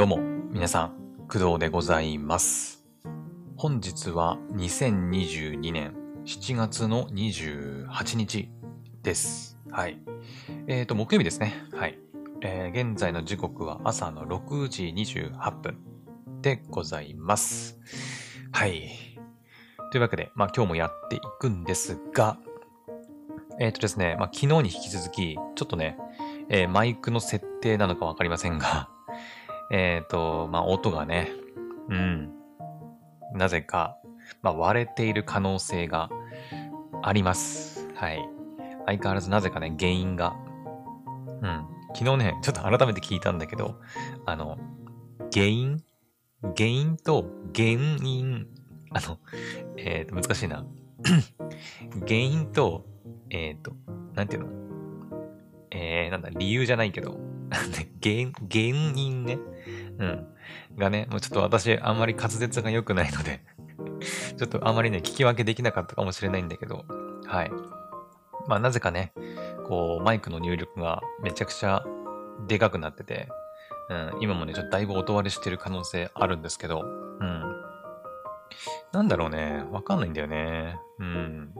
どうも、皆さん、工藤でございます。本日は2022年7月の28日です。はい。えっ、と、木曜日ですね。はい。えー現在の時刻は朝の6時28分でございます。はい。というわけで、まあ今日もやっていくんですが、えっ、とですね、まあ昨日に引き続き、ちょっとね、えーマイクの設定なのかわかりませんが、えっと、まあ音がね、うん、なぜか、まあ割れている可能性があります。はい。相変わらずなぜかね、原因が。うん。昨日ね、ちょっと改めて聞いたんだけど、あの、原因？原因と原因？あの、えっ、と、難しいな。原因と、えっ、と、なんていうの？えー、なんだ、理由じゃないけど、原、原因ね。うん。がね、もうちょっと私、あんまり滑舌が良くないので、ちょっとあんまりね、聞き分けできなかったかもしれないんだけど、はい。まあ、なぜかね、こう、マイクの入力がめちゃくちゃでかくなってて、うん、今もね、ちょっとだいぶ音割れしてる可能性あるんですけど、うん。なんだろうね、わかんないんだよね。うん。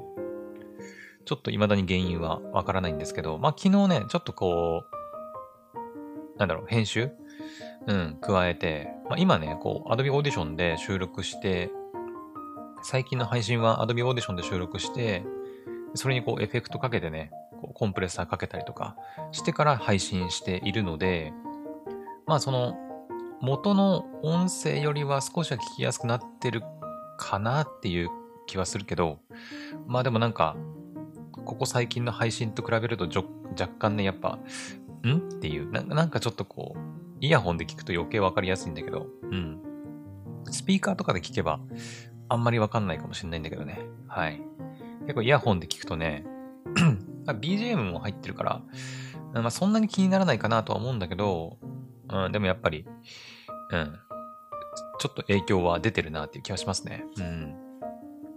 ちょっと未だに原因はわからないんですけど、まあ、昨日ね、ちょっとこう、なんだろう、編集うん、加えて、まあ、今ね、こう、Adobe Audition で収録して、最近の配信は Adobe Audition で収録して、それにこうエフェクトかけてね、こうコンプレッサーかけたりとかしてから配信しているので、まあその元の音声よりは少しは聞きやすくなってるかなっていう気はするけど、まあでもなんか、ここ最近の配信と比べると若干ね、やっぱ、ん？っていうな、なんかちょっとこう、イヤホンで聞くと余計わかりやすいんだけど、うん。スピーカーとかで聞けば、あんまりわかんないかもしれないんだけどね。はい。結構イヤホンで聞くとね、BGM も入ってるから、まあそんなに気にならないかなとは思うんだけど、うん、でもやっぱり、うん、ちょっと影響は出てるなっていう気はしますね。うん。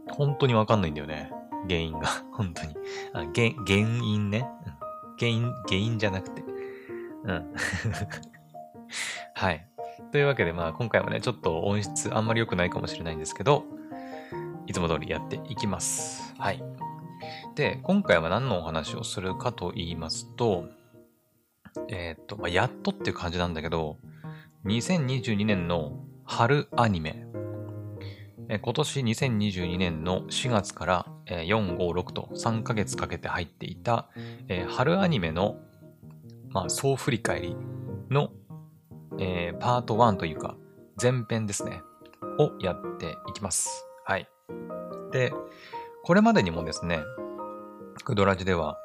本当にわかんないんだよね。原因が。本当に。あ原原因ね。うん原因、原因じゃなくて。うん。はい。というわけで、まあ今回はね、ちょっと音質あんまり良くないかもしれないんですけど、いつも通りやっていきます。はい。で、今回は何のお話をするかと言いますと、えーっと、まあ、やっとっていう感じなんだけど、2022年の春アニメ、え今年2022年の4月から、え4、5、6と3ヶ月かけて入っていた、え春アニメの、まあ、総振り返りの、えーパート1というか、前編ですね、をやっていきます。はい。で、これまでにもですね、クドラジでは、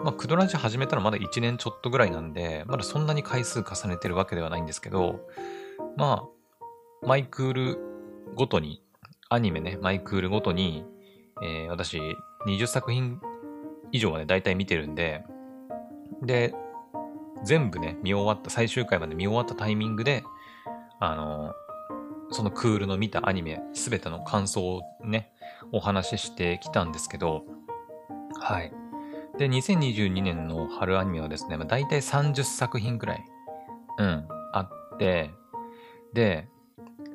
まあ、クドラジ始めたらまだ1年ちょっとぐらいなんで、まだそんなに回数重ねてるわけではないんですけど、まあ、マイクールごとに、アニメね、マイクールごとに、えー私、20作品以上はね、大体見てるんで、で、全部ね、見終わった、最終回まで見終わったタイミングで、あの、そのクールの見たアニメ、すべての感想をね、お話ししてきたんですけど、はい。で、2022年の春アニメはですね、まあ、大体30作品くらい、うん、あって、で、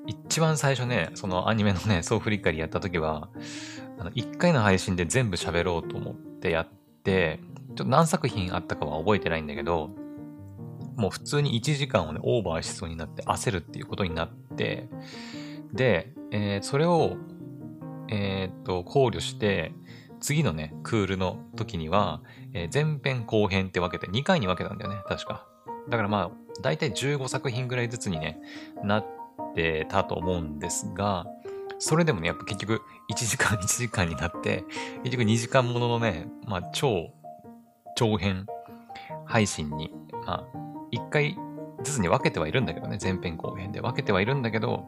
一番最初ね、そのアニメのね、総振り返りやった時は、あの、1回の配信で全部喋ろうと思ってやって、ちょっと何作品あったかは覚えてないんだけど、もう普通に1時間をね、オーバーしそうになって焦るっていうことになって、で、えーそれを、えーっと、考慮して、次のね、クールの時には、えー前編後編って分けて2回に分けたんだよね、確か。だからまあ、だいたい15作品ぐらいずつにね、なってたと思うんですが、それでもね、やっぱ結局1時間1時間になって、結局2時間もののね、まあ超長編配信に、まあ、1回ずつに分けてはいるんだけどね、前編後編で分けてはいるんだけど、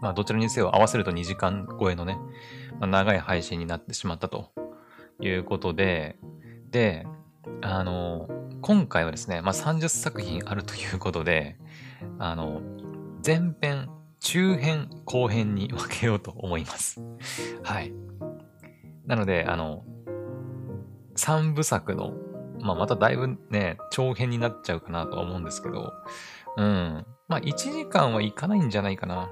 まあどちらにせよ合わせると2時間超えのね、まあ、長い配信になってしまったということで、で、あの、今回はですね、まあ30作品あるということで、あの、前編、中編、後編に分けようと思います。はい。なので、あの、3部作の、まあ、まただいぶね、長編になっちゃうかなとは思うんですけど、うん。まあ、1時間はいかないんじゃないかな。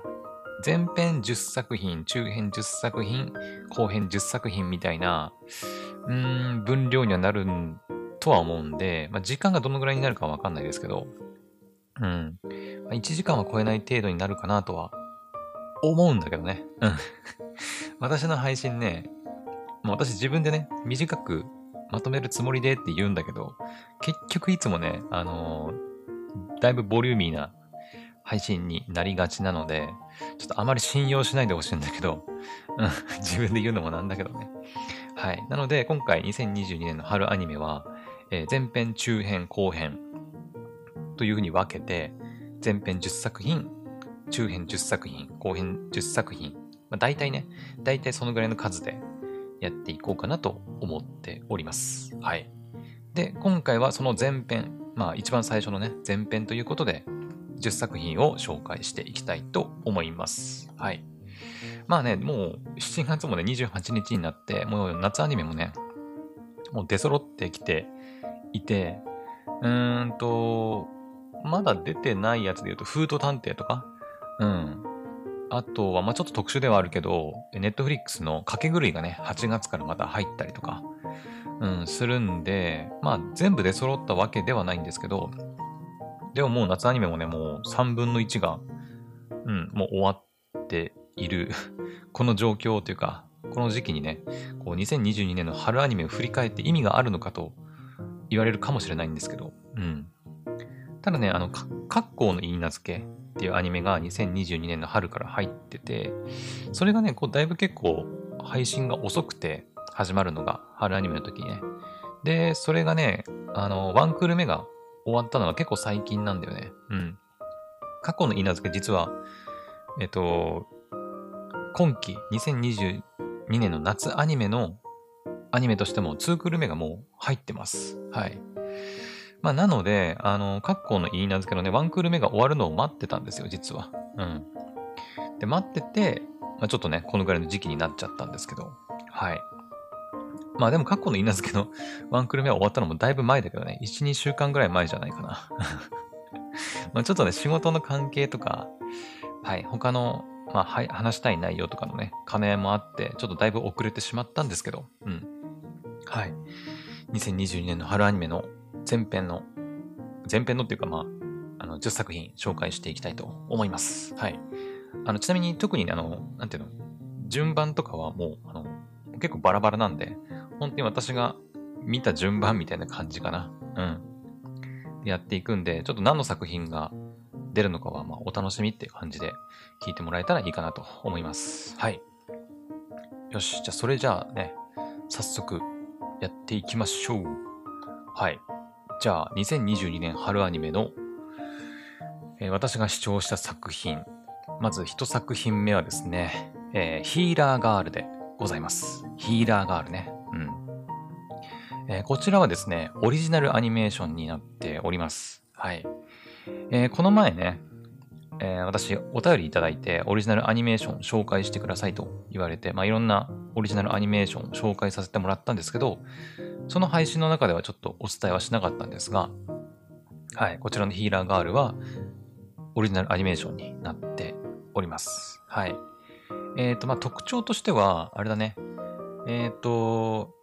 前編10作品、中編10作品、後編10作品みたいな、うーん、分量にはなるとは思うんで、まあ、時間がどのぐらいになるかわかんないですけど、うん。まあ、1時間は超えない程度になるかなとは思うんだけどね。うん。私の配信ね、もう私自分でね、短くまとめるつもりでって言うんだけど、結局いつもね、あのー、だいぶボリューミーな配信になりがちなので、ちょっとあまり信用しないでほしいんだけど、うん、自分で言うのもなんだけどね。はい。なので、今回2022年の春アニメは、えー、前編、中編、後編というふうに分けて、前編10作品、中編10作品、後編10作品、まあ、大体ね、大体そのぐらいの数でやっていこうかなと思っております。はい。で、今回はその前編、まあ一番最初のね、前編ということで、10作品を紹介していきたいと思います。はい。まあね、もう7月もね、28日になって、もう夏アニメもね、もう出揃ってきていて、うーんと、まだ出てないやつで言うと、フード探偵とか、うん。あとは、まあちょっと特殊ではあるけど、ネットフリックスの掛け狂いがね、8月からまた入ったりとか、うん、するんで、まあ全部で揃ったわけではないんですけど、でももう夏アニメもね、もう3分の1が、うん、もう終わっている この状況というか、この時期にね、こう2022年の春アニメを振り返って意味があるのかと言われるかもしれないんですけど、うん。ただね、あの、格好の言い名付けっていうアニメが2022年の春から入ってて、それがね、こうだいぶ結構配信が遅くて始まるのが春アニメの時にね。で、それがね、あの、ワンクール目が終わったのは結構最近なんだよね。うん。過去の稲付け実は、えっと、今期2022年の夏アニメのアニメとしても2クール目がもう入ってます。はい。まあ、なので、あの、括弧の言い名付けのね、ワンクール目が終わるのを待ってたんですよ、実は。うん。で、待ってて、まあ、ちょっとね、このぐらいの時期になっちゃったんですけど、はい。まあでも、過去の言い名付けの ワンクール目は終わったのもだいぶ前だけどね、1、2週間ぐらい前じゃないかな。まあちょっとね、仕事の関係とか、はい、他の、まあ、はい、話したい内容とかのね、兼ね合いもあって、ちょっとだいぶ遅れてしまったんですけど、うん。はい。2022年の春アニメの前編の、前編のっていうかまあ、あの、10作品紹介していきたいと思います。はい。あの、ちなみに特にあの、なんていうの、順番とかはもう、あの、結構バラバラなんで、本当に私が見た順番みたいな感じかな。うん。やっていくんで、ちょっと何の作品が出るのかは、まあ、お楽しみっていう感じで聞いてもらえたらいいかなと思います。はい。よし。じゃあ、それじゃあね、早速やっていきましょう。はい。じゃあ、2022年春アニメの、えー、私が視聴した作品。まず一作品目はですね、えー、ヒーラーガールでございます。ヒーラーガールね。うん。えー、こちらはですね、オリジナルアニメーションになっております。はい。えー、この前ね、えー、私、お便りいただいて、オリジナルアニメーション紹介してくださいと言われて、まあ、いろんなオリジナルアニメーション紹介させてもらったんですけど、その配信の中ではちょっとお伝えはしなかったんですが、はい、こちらのヒーラーガールは、オリジナルアニメーションになっております。はい。えっ、ー、と、まあ、特徴としては、あれだね。えっ、ー、と、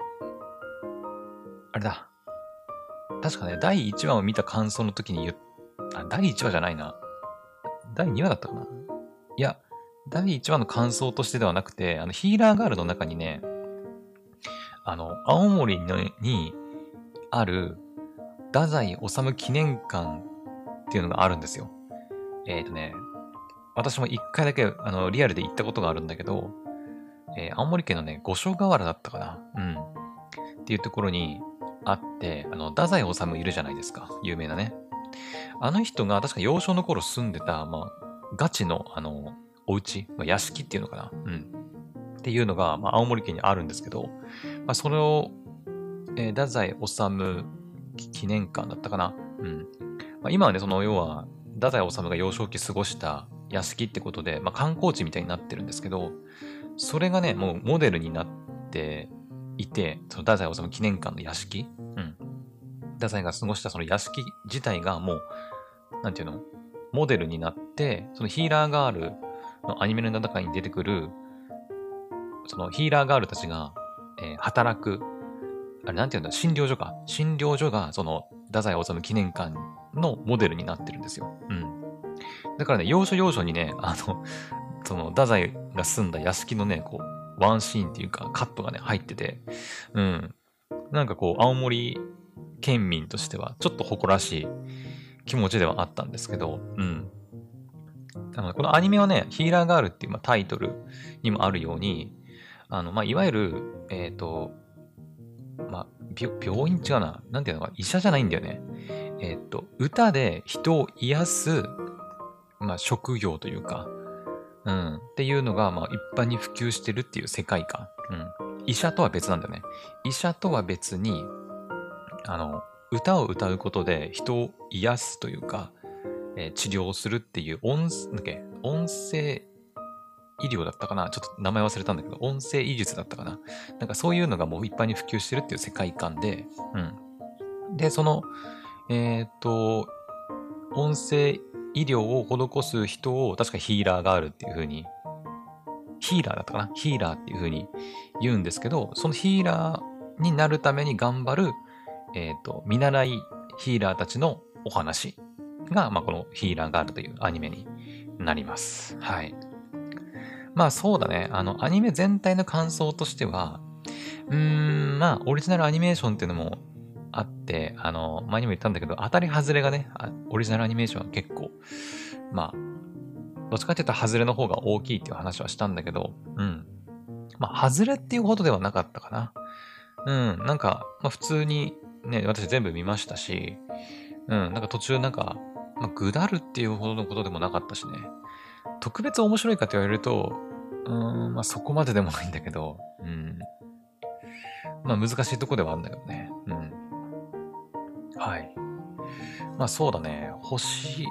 あれだ。確かね、第1話を見た感想の時に言っ、あ、第1話じゃないな。第2話だったかないや、第1話の感想としてではなくて、あの、ヒーラーガールの中にね、あの、青森にある、太宰治記念館っていうのがあるんですよ。えっ、ー、とね、私も一回だけ、あの、リアルで行ったことがあるんだけど、えー、青森県のね、五所川原だったかなうん。っていうところにあって、あの、太宰治いるじゃないですか。有名なね。あの人が確か幼少の頃住んでた、まあ、ガチの、あの、お家、まあ、屋敷っていうのかなうん。っていうのが、まあ、青森県にあるんですけど、まあ、それを、えー、太宰治記念館だったかなうん。まあ、今はね、その、要は、太宰治が幼少期過ごした屋敷ってことで、まあ、観光地みたいになってるんですけど、それがね、もうモデルになっていて、その太宰治記念館の屋敷うん。太宰が過ごしたその屋敷自体がもう、なんていうの？モデルになって、そのヒーラーガールのアニメの中に出てくる、そのヒーラーガールたちが、えー、働く、あれなんて言うんだ、診療所か。診療所が、その、太宰治記念館のモデルになってるんですよ。うん。だからね、要所要所にね、あの、その、太宰が住んだ屋敷のね、こう、ワンシーンっていうか、カットがね、入ってて、うん。なんかこう、青森県民としては、ちょっと誇らしい気持ちではあったんですけど、うん。あのこのアニメはね、ヒーラーガールっていう、まあ、タイトルにもあるように、あの、まあ、いわゆる、えっ、ー、と、まあ、病院違うな。なんていうのか、医者じゃないんだよね。えっ、ー、と、歌で人を癒す、まあ、職業というか、うん、っていうのが、まあ、一般に普及してるっていう世界観。うん。医者とは別なんだよね。医者とは別に、あの、歌を歌うことで人を癒すというか、えー、治療するっていう音、なんだっけ、音声医療だったかな？ちょっと名前忘れたんだけど、音声医術だったかな？なんかそういうのがもう一般に普及してるっていう世界観で、うん。で、その、えっ、と、音声医療を施す人を確かヒーラーがあるっていう風に、ヒーラーだったかな？ヒーラーっていう風に言うんですけど、そのヒーラーになるために頑張る、えっ、と、見習いヒーラーたちのお話が、まあ、このヒーラーガールというアニメになります。はい。まあそうだね。あの、アニメ全体の感想としては、うーん、まあ、オリジナルアニメーションっていうのもあって、あの、前にも言ったんだけど、当たり外れがね、オリジナルアニメーションは結構、まあ、どっちかっていうと外れの方が大きいっていう話はしたんだけど、うん。まあ、外れっていうほどではなかったかな。うん、なんか、まあ普通にね、私全部見ましたし、うん、なんか途中なんか、まあ、ぐだるっていうほどのことでもなかったしね。特別面白いかって言われると、うん、まあそこまででもないんだけど、うん。まあ難しいとこではあるんだけどね。うん。はい。まあそうだね。星、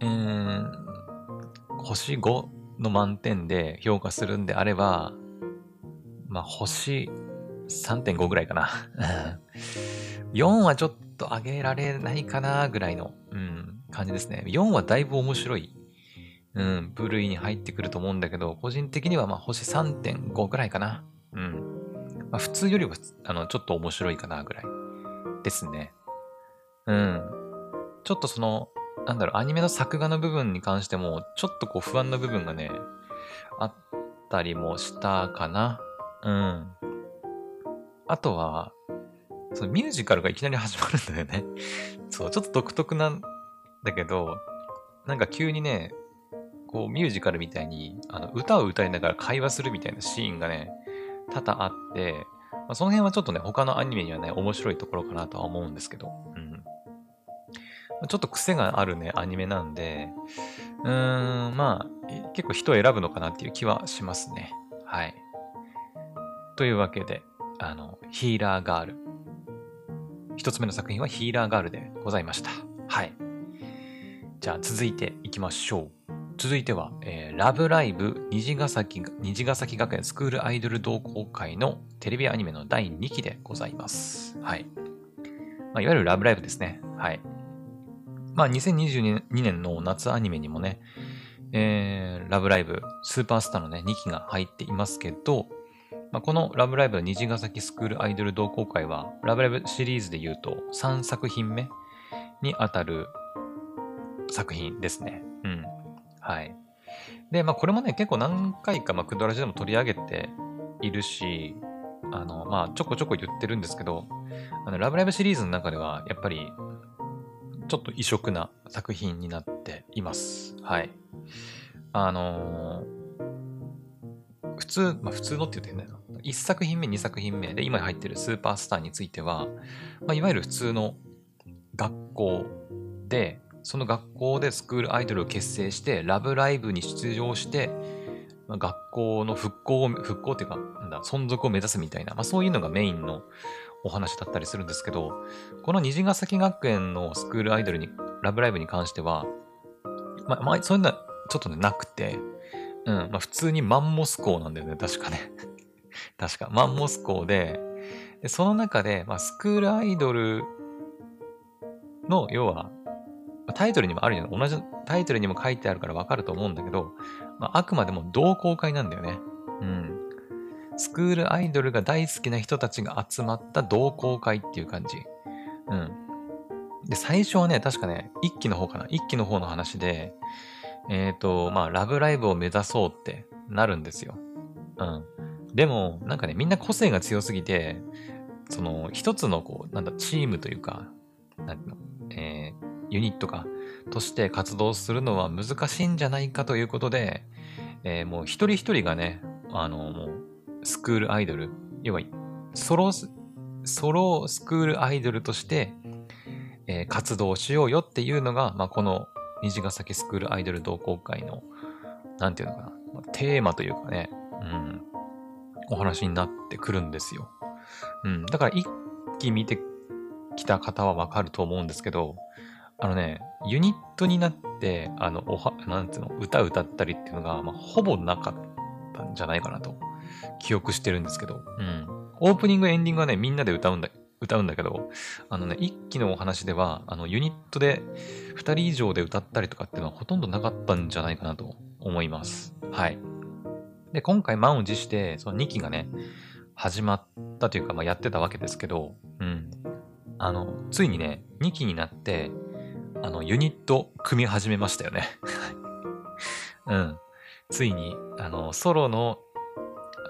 うん、星5の満点で評価するんであれば、まあ星3.5ぐらいかな。4はちょっと上げられないかなぐらいの、うん、感じですね。4はだいぶ面白いうん、部類に入ってくると思うんだけど、個人的にはまあ星3.5ぐらいかな。うん。まあ普通よりは、あの、ちょっと面白いかなぐらいですね。うん。ちょっとその、なんだろう、アニメの作画の部分に関しても、ちょっとこう不安な部分がね、あったりもしたかな。うん。あとは、そのミュージカルがいきなり始まるんだよね。そう、ちょっと独特なんだけど、なんか急にね、こうミュージカルみたいにあの歌を歌いながら会話するみたいなシーンがね、多々あって、まあ、その辺はちょっとね、他のアニメにはね、面白いところかなとは思うんですけど、うん。ちょっと癖があるね、アニメなんで、うーん、まあ、結構人を選ぶのかなっていう気はしますね。はい。というわけで、あの、ヒーラーガール。一つ目の作品はヒーラーガールでございました。はい。じゃあ続いていきましょう。続いては、えー、ラブライブ虹ヶ崎虹ヶ崎学園スクールアイドル同好会のテレビアニメの第2期でございます。はい。まあ、いわゆるラブライブですね。はい。まあ、2022年の夏アニメにもね、えー、ラブライブ、スーパースターのね、2期が入っていますけど、まあ、このラブライブ虹ヶ崎スクールアイドル同好会は、ラブライブシリーズで言うと3作品目にあたる作品ですね。うん。はい。で、まあこれもね、結構何回か、まあ、クドラジでも取り上げているし、あの、まあちょこちょこ言ってるんですけど、あの、ラブライブシリーズの中では、やっぱり、ちょっと異色な作品になっています。はい。あのー、普通、まあ普通のって言ってんだよな。1作品目、2作品目で今入ってるスーパースターについては、まあ、いわゆる普通の学校で、その学校でスクールアイドルを結成して、ラブライブに出場して、まあ、学校の復興を、復興っていうか、なんだ、存続を目指すみたいな、まあそういうのがメインのお話だったりするんですけど、この虹ヶ崎学園のスクールアイドルに、ラブライブに関しては、まあ、まあ、そういうのはちょっとね、なくて、うん、まあ普通にマンモス校なんだよね、確かね。確か、マンモス校で、でその中で、まあ、スクールアイドルの、要は、タイトルにもあるよ同じタイトルにも書いてあるからわかると思うんだけど、まあ、あくまでも同好会なんだよね。うん。スクールアイドルが大好きな人たちが集まった同好会っていう感じ。うん。で、最初はね、確かね、一期の方かな。一期の方の話で、えっ、ー、と、まあ、ラブライブを目指そうってなるんですよ。うん。でも、なんかね、みんな個性が強すぎて、その、一つのこう、なんだ、チームというか、なんていうの、えー、ユニットか、として活動するのは難しいんじゃないかということで、えー、もう一人一人がね、あの、もう、スクールアイドル、要は、ソロ、ソロスクールアイドルとして、えー、活動しようよっていうのが、まあ、この虹ヶ崎スクールアイドル同好会の、なんていうのかな、テーマというかね、うん、お話になってくるんですよ。うん、だから一期見てきた方はわかると思うんですけど、あのね、ユニットになって、あの、おは、なんていうの、歌歌ったりっていうのが、まあ、ほぼなかったんじゃないかなと、記憶してるんですけど、うん。オープニング、エンディングはね、みんなで歌うんだ、歌うんだけど、あのね、一期のお話では、あの、ユニットで二人以上で歌ったりとかっていうのはほとんどなかったんじゃないかなと思います。はい。で、今回満を持して、その2期がね、始まったというか、まあ、やってたわけですけど、うん。あの、ついにね、2期になって、あの、ユニット組み始めましたよね。うん。ついに、あの、ソロの、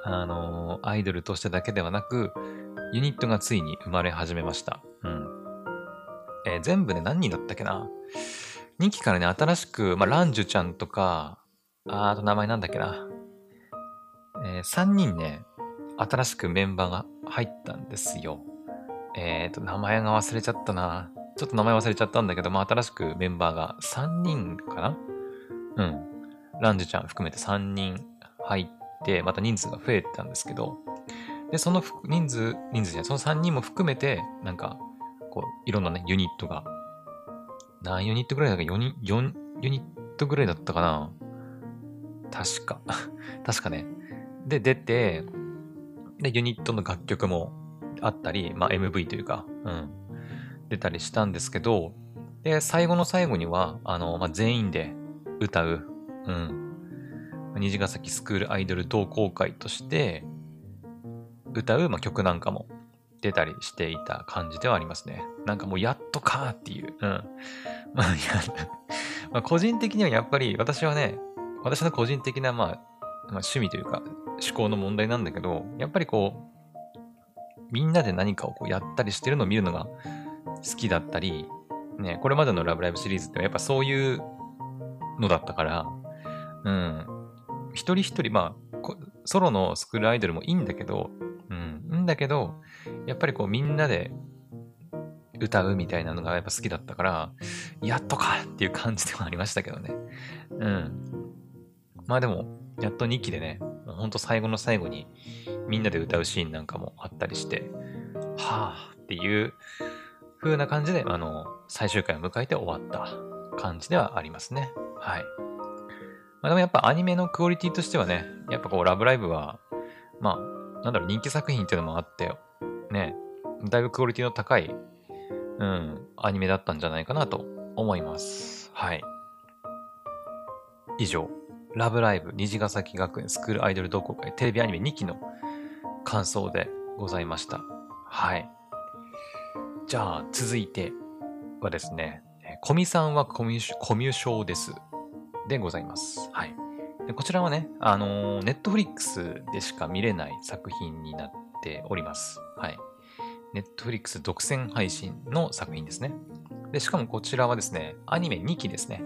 あの、アイドルとしてだけではなく、ユニットがついに生まれ始めました。うん。えー、全部で何人だったっけな ?2 期からね、新しく、まあ、ランジュちゃんとか、ああと名前なんだっけな？えー、3人ね、新しくメンバーが入ったんですよ。えっ、ー、と、名前が忘れちゃったな。ちょっと名前忘れちゃったんだけど、まあ、新しくメンバーが3人かな？うん。ランジュちゃん含めて3人入って、また人数が増えたんですけど、で、その人数、人数じゃない、その3人も含めて、なんか、こう、いろんなね、ユニットが、何ユニットぐらいだっけ ?4 人4ユニットぐらいだったかな？確か。確かね。で、出て、で、ユニットの楽曲もあったり、まあ MV というか、うん。出たりしたんですけど、で、最後の最後には、あの、まあ、全員で歌う、うん。虹ヶ崎スクールアイドル同好会として歌う、まあ、曲なんかも出たりしていた感じではありますね。なんかもうやっとかっていう。うん。まあ、まあ、個人的にはやっぱり私はね、私の個人的な、まあ、まあ、趣味というか思考の問題なんだけど、やっぱりこう、みんなで何かをこうやったりしてるのを見るのが好きだったり、ね、これまでのラブライブシリーズってやっぱそういうのだったから、うん、一人一人、まあ、ソロのスクールアイドルもいいんだけど、うん、いいんだけど、やっぱりこうみんなで歌うみたいなのがやっぱ好きだったから、やっとかっていう感じではありましたけどね。うん。まあでも、やっと2期でね、ほんと最後の最後にみんなで歌うシーンなんかもあったりして、はぁっていう風な感じで、あの、最終回を迎えて終わった感じではありますね。はい。まあ、でもやっぱアニメのクオリティとしてはね、やっぱこう、ラブライブは、まあ、なんだろう、人気作品っていうのもあって、ね、だいぶクオリティの高い、うん、アニメだったんじゃないかなと思います。はい。以上、ラブライブ虹ヶ崎学園スクールアイドル同好会テレビアニメ2期の感想でございました。はい。じゃあ、続いてはですね、コミさんはコミュコミュ障です。でございます。はい。でこちらはね、あのー、ネットフリックスでしか見れない作品になっております。はい。ネットフリックス独占配信の作品ですね。で、しかもこちらはですね、アニメ2期ですね。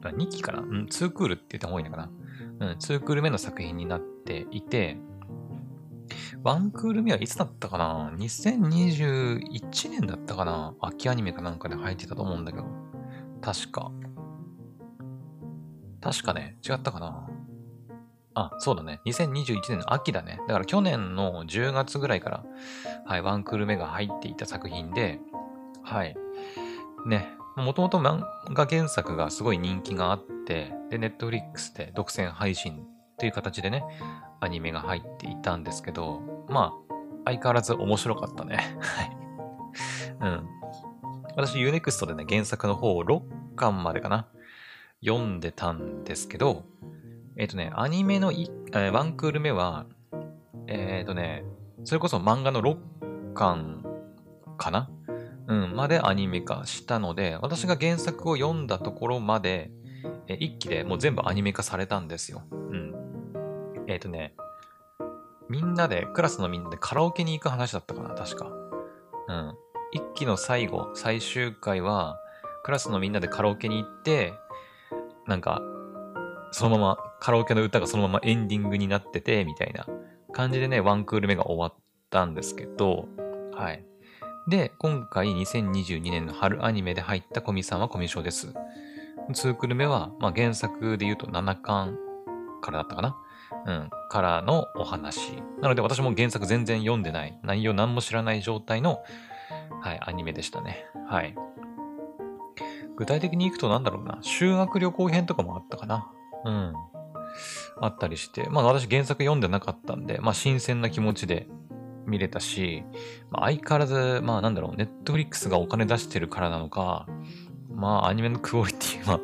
2期かな？うん、2クールって言った方がいいのかな？うん、2クール目の作品になっていて、ワンクール目はいつだったかな ?2021 年だったかな？秋アニメかなんかで入ってたと思うんだけど。確か。確かね、違ったかな？あ、そうだね。2021年の秋だね。だから去年の10月ぐらいから、はい、ワンクール目が入っていた作品で、はい。ね、もともと漫画原作がすごい人気があって、で、ネットフリックスで独占配信という形でね、アニメが入っていたんですけど、まあ、相変わらず面白かったね。はい。うん。私 Unext でね、原作の方を6巻までかな、読んでたんですけど、えっ、ー、とね、アニメのい、えー、ワンクール目は、えっ、ー、とね、それこそ漫画の6巻かなうん、までアニメ化したので、私が原作を読んだところまで、え一期でもう全部アニメ化されたんですよ。うん。えっ、ー、とね、みんなで、クラスのみんなでカラオケに行く話だったかな、確か。うん。一期の最後、最終回は、クラスのみんなでカラオケに行って、なんか、そのまま、カラオケの歌がそのままエンディングになってて、みたいな感じでね、ワンクール目が終わったんですけど、はい。で、今回2022年の春アニメで入ったコミさんはコミュ障です。2クール目は、まあ、原作で言うと7巻からだったかなうん、からのお話。なので私も原作全然読んでない、内容何も知らない状態の、はい、アニメでしたね。はい。具体的に行くとなんだろうな、修学旅行編とかもあったかな。うん。あったりして、まあ私原作読んでなかったんで、まあ新鮮な気持ちで見れたし、まあ、相変わらず、まあなんだろう、ネットフリックスがお金出してるからなのか、まあアニメのクオリティは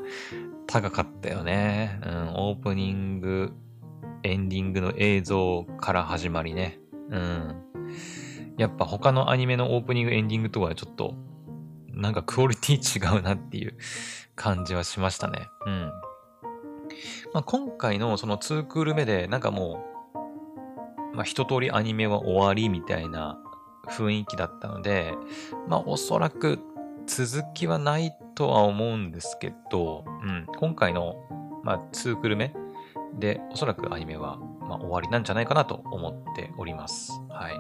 高かったよね。うん、オープニング、エンディングの映像から始まりね。うん。やっぱ他のアニメのオープニング、エンディングとはちょっと、なんかクオリティ違うなっていう感じはしましたね。うん。まあ、今回のその2クール目で、なんかもう、まあ、一通りアニメは終わりみたいな雰囲気だったので、まあ、おそらく続きはないとは思うんですけど、うん、今回の、まあ、2クール目で、おそらくアニメは、まあ、終わりなんじゃないかなと思っております。はい。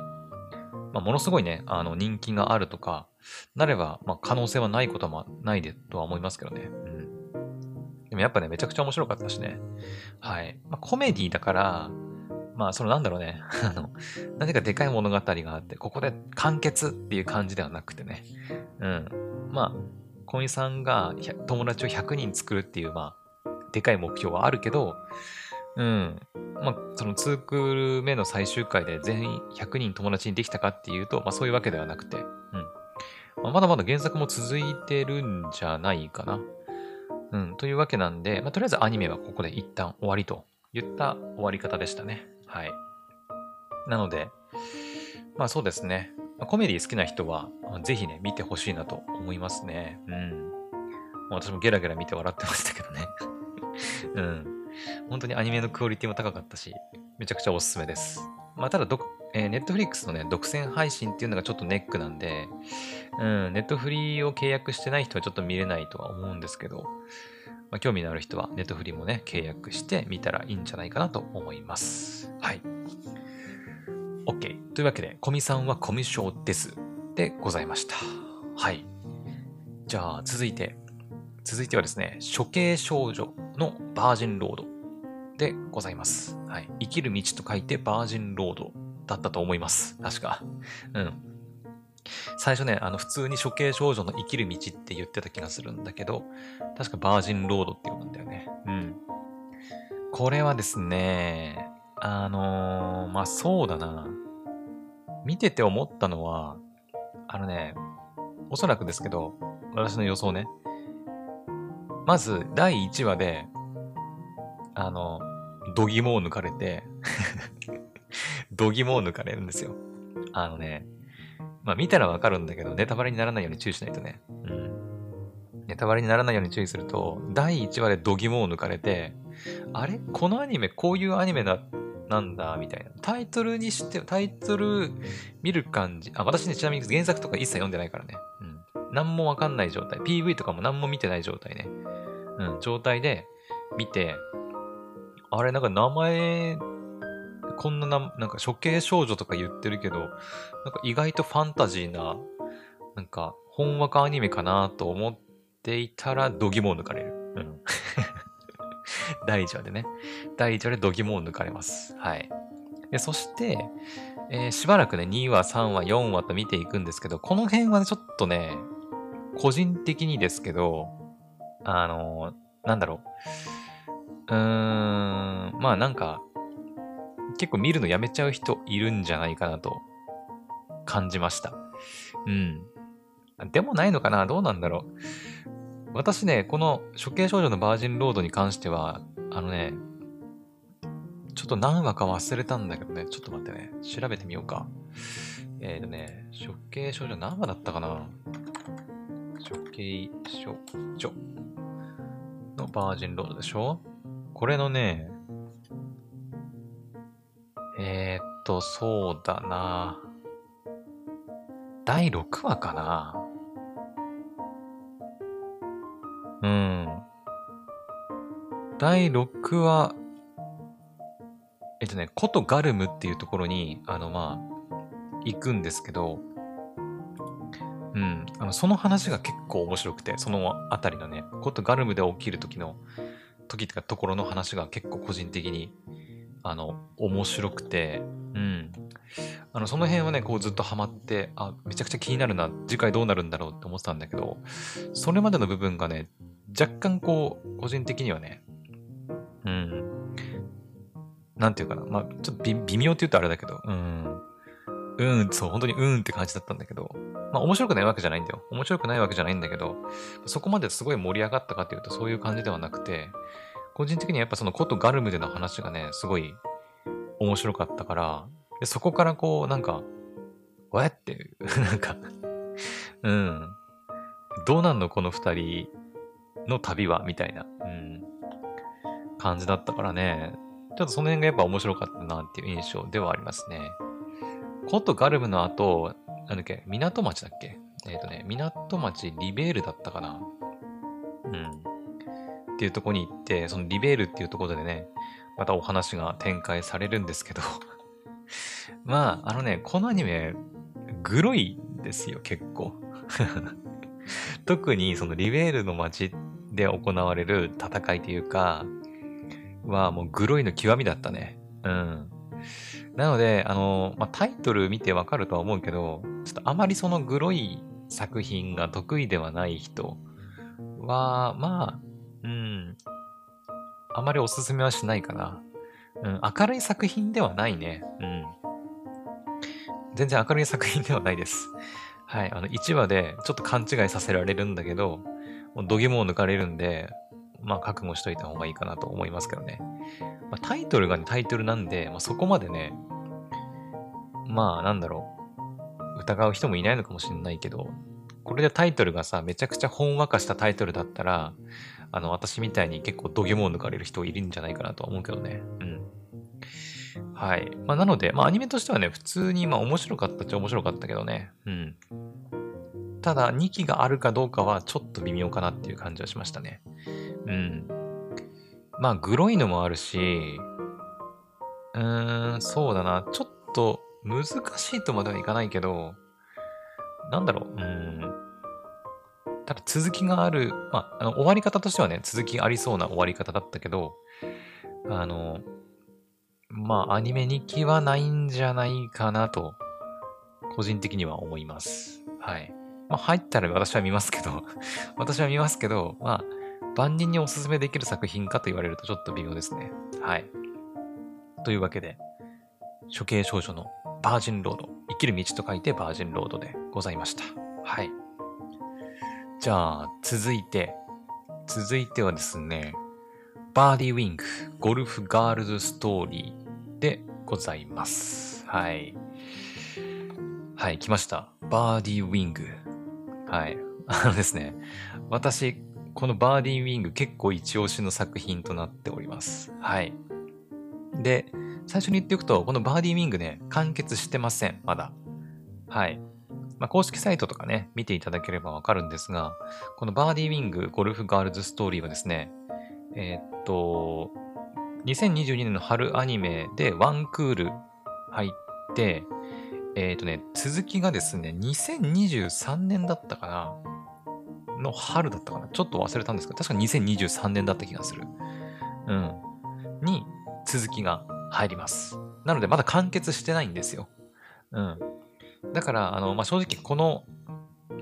まあ、ものすごいね、あの、人気があるとか、なれば、まあ、可能性はないこともないでとは思いますけどね。うん。でもやっぱね、めちゃくちゃ面白かったしね。はい。まあ、コメディだから、まあ、そのなんだろうね。あの、何かでかい物語があって、ここで完結っていう感じではなくてね。うん。まあ、小井さんが友達を100人作るっていう、まあ、でかい目標はあるけど、うん。まあ、その2クール目の最終回で全員100人友達にできたかっていうと、まあそういうわけではなくて、うん。まあ、まだまだ原作も続いてるんじゃないかな。うん。というわけなんで、まあとりあえずアニメはここで一旦終わりと言った終わり方でしたね。はい。なので、まあそうですね。コメディ好きな人は、ぜひね、見てほしいなと思いますね。うん。私もゲラゲラ見て笑ってましたけどね。うん。本当にアニメのクオリティも高かったし、めちゃくちゃおすすめです。まあただど、えー、ネットフリックスのね、独占配信っていうのがちょっとネックなんで、うん、ネットフリーを契約してない人はちょっと見れないとは思うんですけど、まあ、興味のある人はネットフリーもね、契約してみたらいいんじゃないかなと思います。はい。OK。というわけで、コミさんはコミュ障です。でございました。はい。じゃあ、続いて。続いてはですね、処刑少女のバージンロードでございます。はい。生きる道と書いてバージンロードだったと思います。確か。うん。最初ね、あの、普通に処刑少女の生きる道って言ってた気がするんだけど、確かバージンロードって読むんだよね。うん。これはですね、あのー、まあ、そうだな。見てて思ったのは、あのね、おそらくですけど、私の予想ね。まず、第1話で、あの、度肝を抜かれて 度肝を抜かれるんですよ。あのね、まあ見たらわかるんだけど、ネタバレにならないように注意しないとね。うん。ネタバレにならないように注意すると、第1話で度肝を抜かれて、あれ？このアニメ、こういうアニメだ、なんだ、みたいな。タイトルにして、タイトル見る感じ。あ、私ね、ちなみに原作とか一切読んでないからね。うん。何もわかんない状態。PV とかも何も見てない状態ね。うん、状態で見て、あれ、なんか名前こんなな、なんか処刑少女とか言ってるけど、なんか意外とファンタジーな、なんか、本話かアニメかなと思っていたら、度肝を抜かれる。うん。第1話でね。第1話で度肝を抜かれます。はい。で、そして、えー、しばらくね、2話、3話、4話と見ていくんですけど、この辺はね、ちょっとね、個人的にですけど、あの、なんだろう。うーん、まあなんか、結構見るのやめちゃう人いるんじゃないかなと感じました。うん。でもないのかな？どうなんだろう。私ね、この処刑少女のバージンロードに関しては、あのね、ちょっと何話か忘れたんだけどね、ちょっと待ってね、調べてみようか。えっ、ー、とね、処刑少女何話だったかな？処刑少女のバージンロードでしょ？これのね、えー、っと、そうだな。第6話かな。うん。第6話、えっとね、コトガルムっていうところに、あの、まあ、行くんですけど、うん。あの、その話が結構面白くて、そのあたりのね、コトガルムで起きる時の、時ってかところの話が結構個人的に、あの、面白くて、うん。あの、その辺はね、こうずっとハマって、あ、めちゃくちゃ気になるな、次回どうなるんだろうって思ってたんだけど、それまでの部分がね、若干こう、個人的にはね、うん。なんていうかな。まあ、ちょっと微妙って言うとあれだけど、うん。うん、そう、本当にうんって感じだったんだけど、まあ面白くないわけじゃないんだよ。面白くないわけじゃないんだけど、そこまですごい盛り上がったかっていうとそういう感じではなくて、個人的にはやっぱそのコトガルムでの話がね、すごい面白かったから、でそこからこう、なんか、わえって、なんかうん。どうなんのこの二人の旅はみたいな、うん、感じだったからね、ちょっとその辺がやっぱ面白かったなっていう印象ではありますね。コトガルムの後、なんだっけ、港町だっけ？えっ、ー、とね、港町リベールだったかなうん。っていうとこに行って、そのリベールっていうところでね、またお話が展開されるんですけど まあ、あのね、このアニメ、グロいですよ、結構。特にそのリベールの街で行われる戦いというか、はもうグロいの極みだったね。うん。なので、あの、まあ、タイトル見てわかるとは思うけど、ちょっとあまりそのグロい作品が得意ではない人は、まあ、うん、あまりおすすめはしないかな。うん、明るい作品ではないね。うん。全然明るい作品ではないです。はい。あの、1話でちょっと勘違いさせられるんだけど、もう度肝を抜かれるんで、まあ、覚悟しといた方がいいかなと思いますけどね。まあ、タイトルが、ね、タイトルなんで、まあ、そこまでね、まあ、なんだろう、疑う人もいないのかもしれないけど、これでタイトルがさ、めちゃくちゃほんわかしたタイトルだったら、あの、私みたいに結構度肝を抜かれる人いるんじゃないかなとは思うけどね。うん。はい。まあ、なので、まあ、アニメとしてはね、普通に、まあ、面白かったっちゃ面白かったけどね。うん。ただ、2期があるかどうかはちょっと微妙かなっていう感じはしましたね。うん。まあ、グロいのもあるし、うーん、そうだな。ちょっと難しいとまではいかないけど、なんだろう。うん。ただ続きがある、まあ、あの終わり方としてはね、続きありそうな終わり方だったけど、あの、まあ、アニメ2期はないんじゃないかなと、個人的には思います。はい。まあ、入ったら私は見ますけど 私は見ますけど、まあ、万人におすすめできる作品かと言われるとちょっと微妙ですね。はい。というわけで、処刑少女のバージンロード、生きる道と書いてバージンロードでございました。はい。じゃあ、続いて、続いてはですね、バーディーウィング、ゴルフガールズストーリーでございます。はい。はい、来ました。バーディーウィング。はい。あのですね、私、このバーディーウィング結構一押しの作品となっております。はい。で、最初に言っておくと、このバーディーウィングね、完結してません、まだ。はい。まあ、公式サイトとかね、見ていただければわかるんですが、このバーディーウィングゴルフガールズストーリーはですね、えー、っと、2022年の春アニメでワンクール入って、えー、っとね、続きがですね、2023年だったかな。の春だったかなちょっと忘れたんですけど、確か2023年だった気がする。うん。に続きが入ります。なのでまだ完結してないんですよ。うん。だから、あの、まあ、正直この、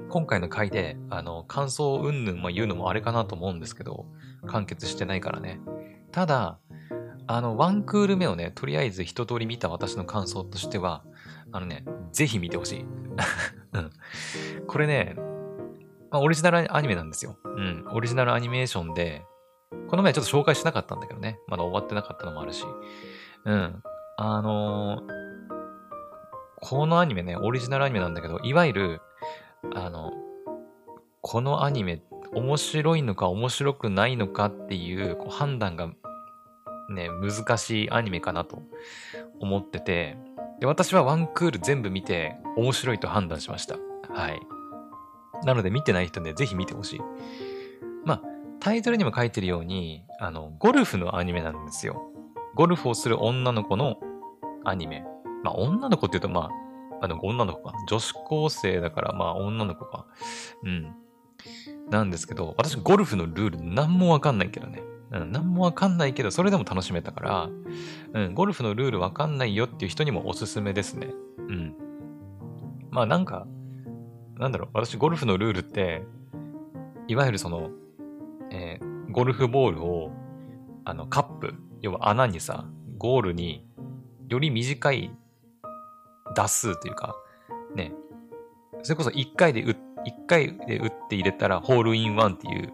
今回の回で、あの、感想云々言うのもあれかなと思うんですけど、完結してないからね。ただ、あの、ワンクール目をね、とりあえず一通り見た私の感想としては、あのね、ぜひ見てほしい。うん。これね、まあ、オリジナルアニメなんですよ。うん。オリジナルアニメーションで、この前ちょっと紹介しなかったんだけどね。まだ終わってなかったのもあるし。うん。あのー、このアニメね、オリジナルアニメなんだけど、いわゆる、あの、このアニメ面白いのか面白くないのかっていうこう判断がね、難しいアニメかなと思ってて、で、私はワンクール全部見て面白いと判断しました。はい。なので見てない人ね、ぜひ見てほしい。まあ、タイトルにも書いてるように、あの、ゴルフのアニメなんですよ。ゴルフをする女の子のアニメ。まあ、女の子って言うと、まあ、あの、女の子か。女子高生だから、まあ、女の子か。うん。なんですけど、私、ゴルフのルール何もわかんないけどね。うん、何もわかんないけど、それでも楽しめたから、うん、ゴルフのルールわかんないよっていう人にもおすすめですね。うん。まあなんか、なんだろう、私ゴルフのルールって、いわゆるその、えー、ゴルフボールを、あの、カップ、要は穴にさ、ゴールにより短い打数というか、ね、それこそ1回で打、1回で打って入れたらホールインワンっていう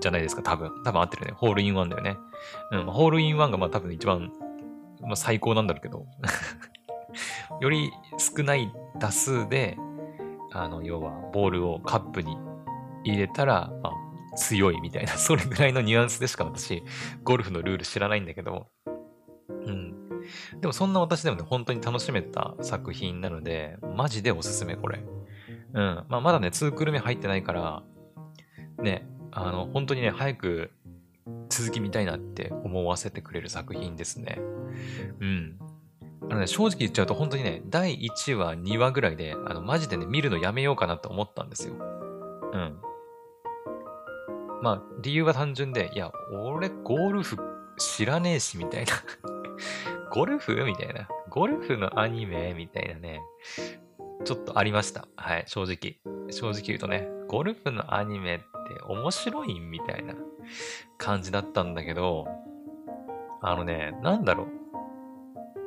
じゃないですか、多分。多分合ってるね。ホールインワンだよね。うん、ホールインワンがまあ多分一番、まあ、最高なんだろうけど。より少ない打数で、あの、要は、ボールをカップに入れたら、まあ、強いみたいな、それぐらいのニュアンスでしか私、ゴルフのルール知らないんだけど、うん。でもそんな私でもね、本当に楽しめた作品なので、マジでおすすめ、これ。うん。まあ、まだね、2クル目入ってないから、ね、あの、本当にね、早く続き見たいなって思わせてくれる作品ですね。うん。あのね、正直言っちゃうと本当にね、第1話、2話ぐらいで、あの、マジでね、見るのやめようかなと思ったんですよ。うん。まあ、理由は単純で、いや、俺、ゴルフ知らねえし、みたいな ゴルフ？みたいな。ゴルフのアニメ？みたいなね、ちょっとありました。はい、正直。正直言うとね、ゴルフのアニメって面白いみたいな感じだったんだけど、あのね、なんだろう。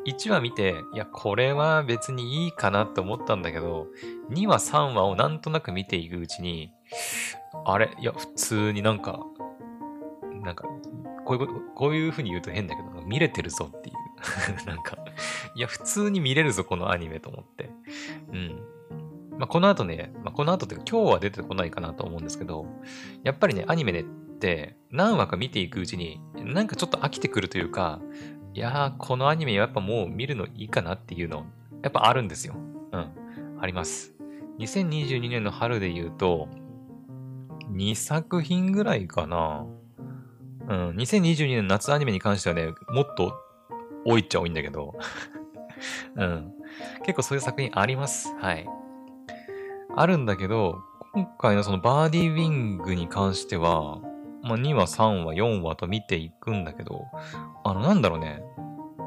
1話見て、いや、これは別にいいかなって思ったんだけど、2話、3話をなんとなく見ていくうちに、あれ？いや、普通になんか、なんか、こういうこと、こういう風に言うと変だけど、見れてるぞっていう。なんか、いや、普通に見れるぞ、このアニメと思って。うん。まあ、この後ね、まあ、この後って今日は出てこないかなと思うんですけど、やっぱりね、アニメでって何話か見ていくうちに、なんかちょっと飽きてくるというか、いやー、このアニメやっぱもう見るのいいかなっていうの、やっぱあるんですよ。うん。あります。2022年の春で言うと、2作品ぐらいかな。うん。2022年夏アニメに関してはね、もっと多いっちゃ多いんだけど。うん。結構そういう作品あります。はい。あるんだけど、今回のそのバーディーウィングに関しては、まあ、2話、3話、4話と見ていくんだけど、あの、なんだろうね。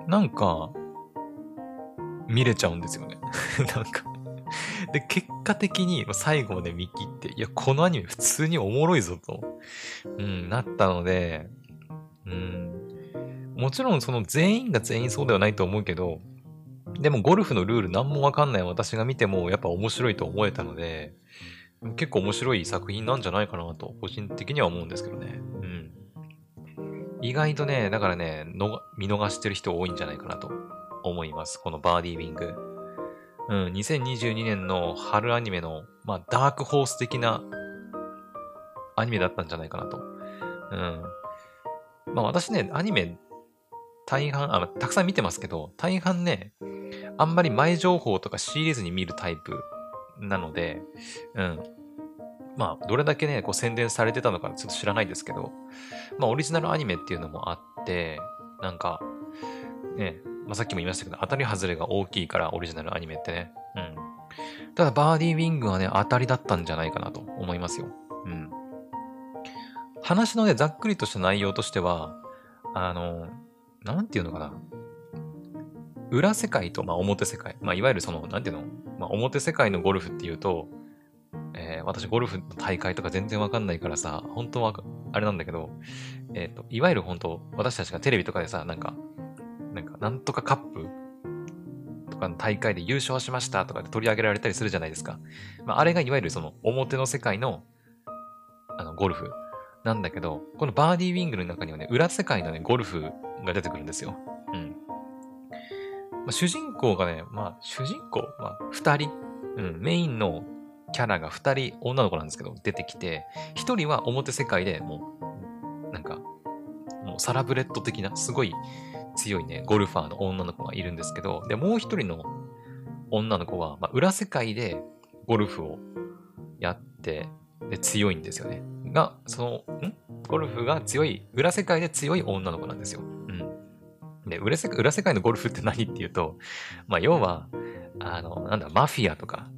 なんか、見れちゃうんですよね。なんかで、結果的に最後まで見切って、いや、このアニメ普通におもろいぞと、うん、なったので、うん、もちろんその全員が全員そうではないと思うけど、でもゴルフのルール何もわかんない私が見てもやっぱ面白いと思えたので、結構面白い作品なんじゃないかなと、個人的には思うんですけどね。うん。意外とね、だからね、の見逃してる人多いんじゃないかなと思います。このバーディーウィング。うん、2022年の春アニメの、まあ、ダークホース的なアニメだったんじゃないかなと。うん。まあ私ね、アニメ大半、あ、たくさん見てますけど、大半ね、あんまり前情報とか仕入れずに見るタイプなので、うん。まあ、どれだけね、こう宣伝されてたのかちょっと知らないですけど、まあ、オリジナルアニメっていうのもあって、なんか、ね、まあ、さっきも言いましたけど、当たり外れが大きいから、オリジナルアニメってね。うん。ただ、バーディーウィングはね、当たりだったんじゃないかなと思いますよ。うん。話のね、ざっくりとした内容としては、あの、なんていうのかな。裏世界と、まあ、表世界。まあ、いわゆるその、なんていうのまあ、表世界のゴルフっていうと、えー、私ゴルフの大会とか全然わかんないからさ、本当は、あれなんだけど、えっ、ー、と、いわゆる本当、私たちがテレビとかでさ、なんか、なんか、なんとかカップとかの大会で優勝しましたとかで取り上げられたりするじゃないですか。まあ、あれがいわゆるその表の世界のあの、ゴルフなんだけど、このバーディーウィングの中にはね、裏世界のね、ゴルフが出てくるんですよ。うん。まあ、主人公がね、まあ、主人公、まあ、二人、うん、メインのキャラが二人女の子なんですけど、出てきて、一人は表世界でもう、なんか、もうサラブレッド的な、すごい強いね、ゴルファーの女の子がいるんですけど、で、もう一人の女の子は、まあ、裏世界でゴルフをやって、で、強いんですよね。が、その、ん？ゴルフが強い、裏世界で強い女の子なんですよ。うん。で、裏世界のゴルフって何っていうと、まあ、要は、あの、なんだ、マフィアとか、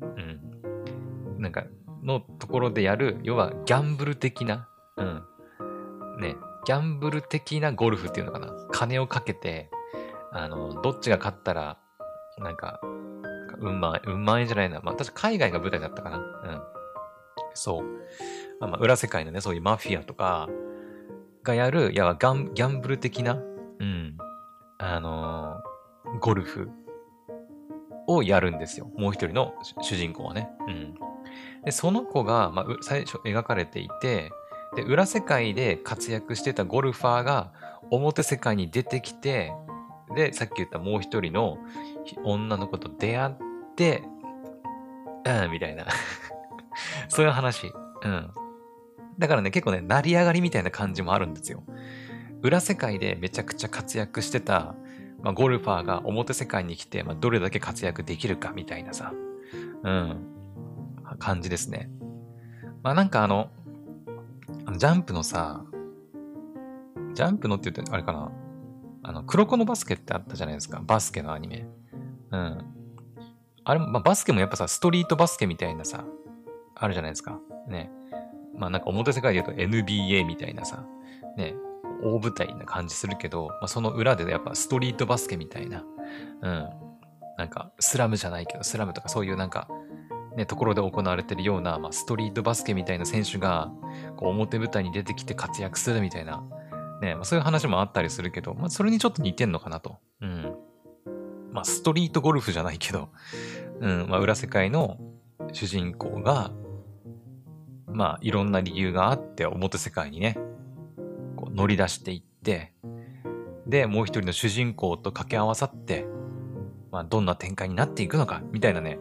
なんか、のところでやる、要はギャンブル的な、うん。ね、ギャンブル的なゴルフっていうのかな。金をかけて、あの、どっちが勝ったら、なんか、うんまい、うんまいじゃないな。まあ、確か海外が舞台だったかな。うん。そう。まあ、裏世界のね、そういうマフィアとかがやる、いや、ギャンブル的な、うん、あのー、ゴルフをやるんですよ。もう一人の主人公はね。うん。で、その子が、まあ、最初描かれていて、で、裏世界で活躍してたゴルファーが表世界に出てきて、で、さっき言ったもう一人の女の子と出会って、うん、みたいな そういう話。うん。だからね、結構ね、成り上がりみたいな感じもあるんですよ。裏世界でめちゃくちゃ活躍してた、まあ、ゴルファーが表世界に来て、まあ、どれだけ活躍できるかみたいなさ、うん、感じですね。まあなんかあの、ジャンプのさ、ジャンプのって言ってあれかな、あの、黒子のバスケってあったじゃないですか。バスケのアニメ。うん。あれも、まあ、バスケもやっぱさ、ストリートバスケみたいなさ、あるじゃないですか。ね。まあなんか表世界で言うと NBA みたいなさ、ね、大舞台な感じするけど、まあ、その裏でやっぱストリートバスケみたいな、うん、なんかスラムじゃないけど、スラムとかそういうなんか、ね、ところで行われてるような、まあ、ストリートバスケみたいな選手が、こう表舞台に出てきて活躍するみたいな、ね、まあ、そういう話もあったりするけど、まあ、それにちょっと似てんのかなと。うん。まあ、ストリートゴルフじゃないけど、うん、まあ、裏世界の主人公が、まあ、いろんな理由があって表世界にね、乗り出していって、で、もう一人の主人公と掛け合わさって、まあ、どんな展開になっていくのか、みたいなね、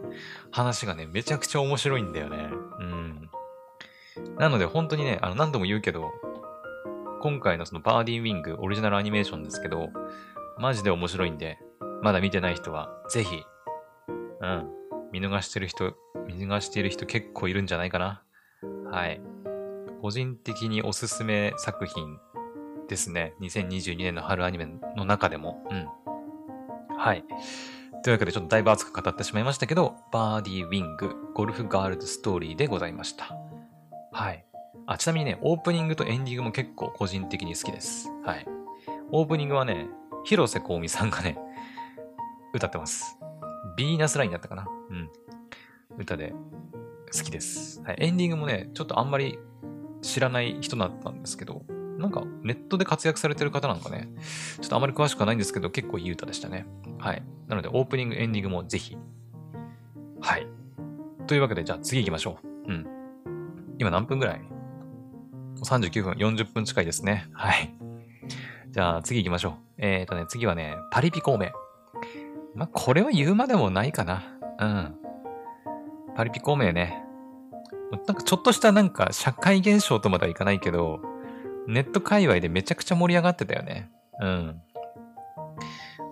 話がね、めちゃくちゃ面白いんだよね。うん。なので、本当にね、あの、何度も言うけど、今回のそのバーディーウィングオリジナルアニメーションですけど、マジで面白いんで、まだ見てない人は、ぜひ、うん、見逃してる人、見逃している人結構いるんじゃないかな。はい。個人的におすすめ作品ですね。2022年の春アニメの中でも。うん。はい。というわけでちょっとだいぶ熱く語ってしまいましたけど、バーディーウィング、ゴルフガールズストーリーでございました。はい。あ、ちなみにね、オープニングとエンディングも結構個人的に好きです。はい。オープニングはね、広瀬香美さんがね、歌ってます。ビーナスラインだったかなうん。歌で好きです。はい。エンディングもね、ちょっとあんまり知らない人だったんですけど、なんかネットで活躍されてる方なんかね、ちょっとあまり詳しくはないんですけど、結構いい歌でしたね。はい。なので、オープニング、エンディングもぜひ。はい。というわけで、じゃあ次行きましょう。うん。今何分ぐらい ?39 分、40分近いですね。はい。じゃあ次行きましょう。え、ー、とね、次はね、パリピ孔明。まあ、これは言うまでもないかな。うん。パリピ孔明ね。なんかちょっとしたなんか社会現象とまではいかないけど、ネット界隈でめちゃくちゃ盛り上がってたよね。うん。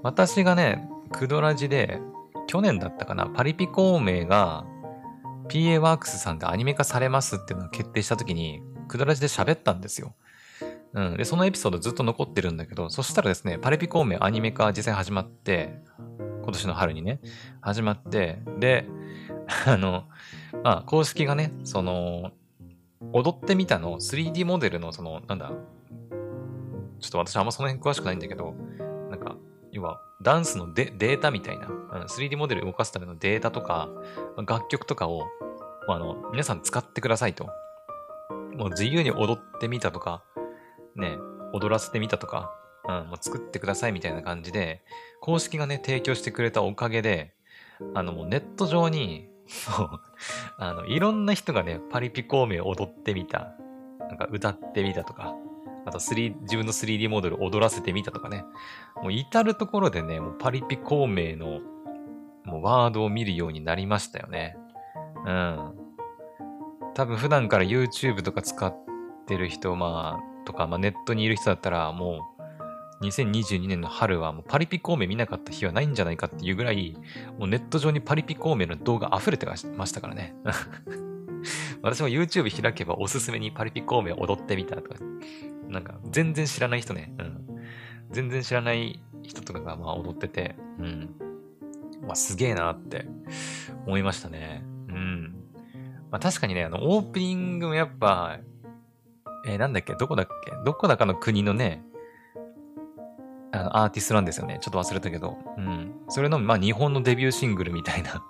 私がね、クドラジで、去年だったかな、パリピ孔明が PA ワークスさんでアニメ化されますっていうのを決定した時に、クドラジで喋ったんですよ。うん。で、そのエピソードずっと残ってるんだけど、そしたらですね、パリピ孔明アニメ化実際始まって、今年の春にね、始まって、で、あの、まあ、公式がね、その、踊ってみたの 3D モデルのその、なんだ、ちょっと私あんまその辺詳しくないんだけど、なんか、要は、ダンスのデータみたいな、3D モデル動かすためのデータとか、楽曲とかを、あの、皆さん使ってくださいと。もう自由に踊ってみたとか、ね、踊らせてみたとか、うん、もう作ってくださいみたいな感じで、公式がね、提供してくれたおかげで、あの、もうネット上に、そう、あの、いろんな人がね、パリピ孔明踊ってみた。なんか歌ってみたとか、あと3、自分の 3D モデル踊らせてみたとかね。もう至るところでね、もうパリピ孔明のもうワードを見るようになりましたよね。うん。多分普段から YouTube とか使ってる人、まあ、とか、まあネットにいる人だったら、もう、2022年の春はもうパリピ孔明見なかった日はないんじゃないかっていうぐらい、もうネット上にパリピ孔明の動画溢れてましたからね。私も YouTube 開けばおすすめにパリピ孔明踊ってみたとか、なんか全然知らない人ね、うん。全然知らない人とかがまあ踊ってて、うん。まあすげえなって思いましたね。うん。まあ確かにね、あの、オープニングもやっぱ、えー、なんだっけどこだっけどこだかの国のね、あの、アーティストなんですよね。ちょっと忘れたけど。うん。それの、まあ日本のデビューシングルみたいな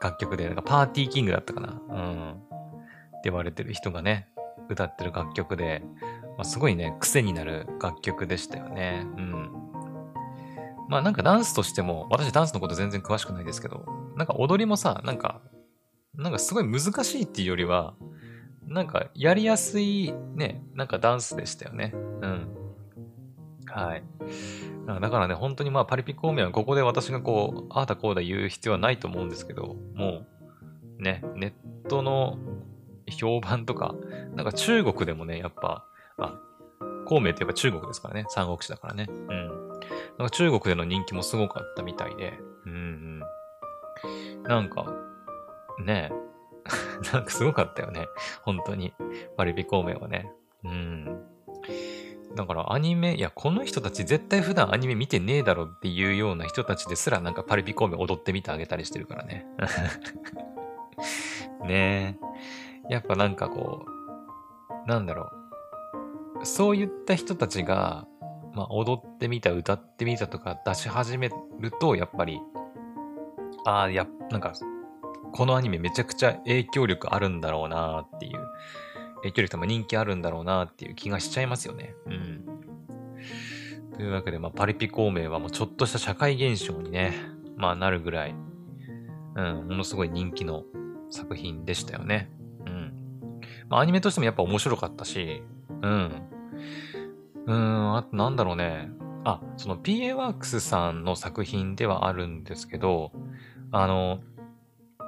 楽曲で、なんかパーティーキングだったかな。うん。って言われてる人がね、歌ってる楽曲で、まあ、すごいね、癖になる楽曲でしたよね。うん。まあなんかダンスとしても、私ダンスのこと全然詳しくないですけど、なんか踊りもさ、なんか、なんかすごい難しいっていうよりは、なんかやりやすいね、なんかダンスでしたよね。うん。はい。だからね、本当にまあパリピ孔明はここで私がこう、ああだこうだ言う必要はないと思うんですけど、もう、ね、ネットの評判とか、なんか中国でもね、やっぱ、あ、孔明って言えば中国ですからね、三国志だからね。うん。なんか中国での人気もすごかったみたいで、うんうん。なんか、ね なんかすごかったよね。本当に。パリピ孔明はね。うん。だからアニメ、いや、この人たち絶対普段アニメ見てねえだろっていうような人たちですらなんかパリピ孔明踊ってみてあげたりしてるからね。ねえ。やっぱなんかこう、なんだろう。そういった人たちが、まあ踊ってみた、歌ってみたとか出し始めると、やっぱり、ああ、や、なんか、このアニメめちゃくちゃ影響力あるんだろうなっていう影響力とも人気あるんだろうなっていう気がしちゃいますよね。うん。というわけで、まあ、パリピ孔明はもうちょっとした社会現象にね、まあなるぐらい、うん、ものすごい人気の作品でしたよね。うん。まあアニメとしてもやっぱ面白かったし、うん。うん、あとなんだろうね。あ、その PA ワークスさんの作品ではあるんですけど、あの、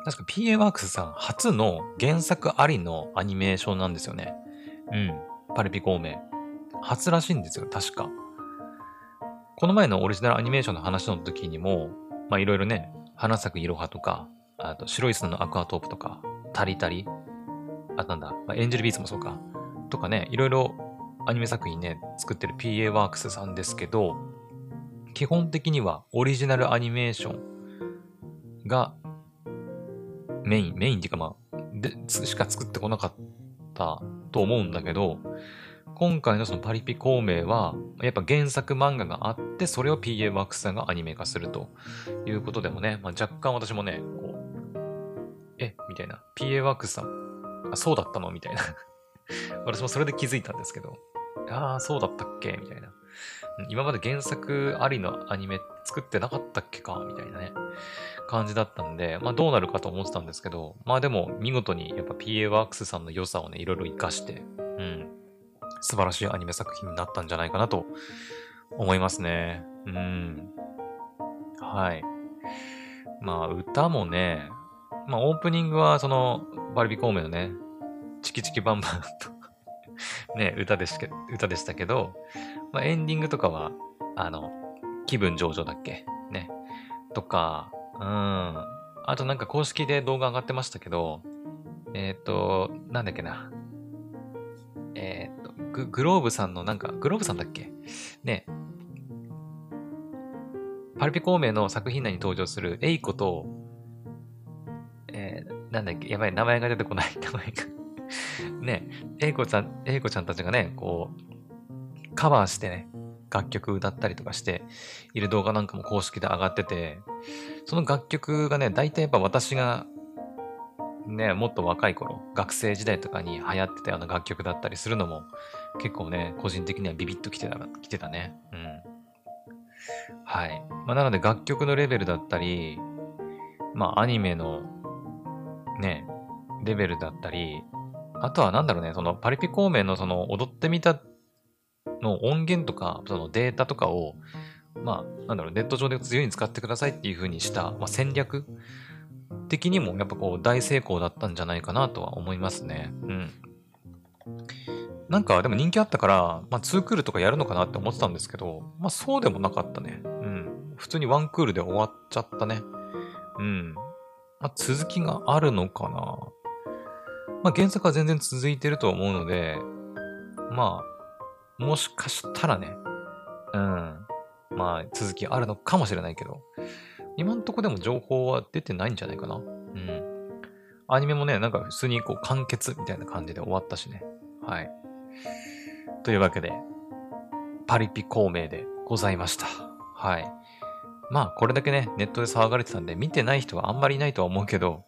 確か PA ワークスさん初の原作ありのアニメーションなんですよね。うん。パリピ孔明。初らしいんですよ、確か。この前のオリジナルアニメーションの話の時にも、まあいろいろね、花咲くいろはとか、あと白い砂のアクアトープとか、タリタリ、あとなんだ、まあ、エンジェルビーツもそうか、とかね、いろいろアニメ作品ね、作ってる PA ワークスさんですけど、基本的にはオリジナルアニメーションがメイン、メインっていうかまあ、で、しか作ってこなかったと思うんだけど、今回のそのパリピ孔明は、やっぱ原作漫画があって、それを PA ワークスさんがアニメ化するということでもね、まあ、若干私もね、こう、えみたいな。PA ワークスさん、あ、そうだったの？みたいな。私もそれで気づいたんですけど、ああ、そうだったっけ？みたいな。今まで原作ありのアニメ作ってなかったっけか？みたいなね、感じだったんで、まあどうなるかと思ってたんですけど、まあでも見事にやっぱ PA ワークスさんの良さをね、いろいろ活かして、うん、素晴らしいアニメ作品になったんじゃないかなと思いますね。うん。はい。まあ歌もね、まあオープニングはそのバルビコーメのね、チキチキバンバンと ね、歌でし歌でしたけど、まあ、エンディングとかは、あの、気分上々だっけ？ね。とか、うん。あとなんか公式で動画上がってましたけど、えっ、ー、と、なんだっけな。えっ、ー、とグ、グローブさんのなんか、グローブさんだっけ？ね。パリピ孔明の作品内に登場するエイコと、えー、なんだっけ、やばい、名前が出てこない、名前がね、エイコちゃん、エイコちゃんたちがね、こう、カバーしてね、楽曲歌ったりとかしている動画なんかも公式で上がってて、その楽曲がね、大体やっぱ私がね、もっと若い頃、学生時代とかに流行ってたような楽曲だったりするのも、結構ね、個人的にはビビッと来てた、来てたね。うん。はい。まあ、なので楽曲のレベルだったり、まあ、アニメの、ね、レベルだったり、あとはなんだろうね、そのパリピ孔明のその踊ってみたの音源とか、そのデータとかを、まあ、なんだろう、ネット上で自由に使ってくださいっていう風にした、まあ、戦略的にもやっぱこう大成功だったんじゃないかなとは思いますね。うん。なんかでも人気あったから、まあ2クールとかやるのかなって思ってたんですけど、まあそうでもなかったね。うん。普通にワンクールで終わっちゃったね。うん。まあ続きがあるのかな。まあ原作は全然続いてると思うので、まあ、もしかしたらね、うん。まあ続きあるのかもしれないけど、今んとこでも情報は出てないんじゃないかな。うん。アニメもね、なんか普通にこう完結みたいな感じで終わったしね。はい。というわけで、パリピ孔明でございました。はい。まあ、これだけね、ネットで騒がれてたんで、見てない人はあんまりいないとは思うけど、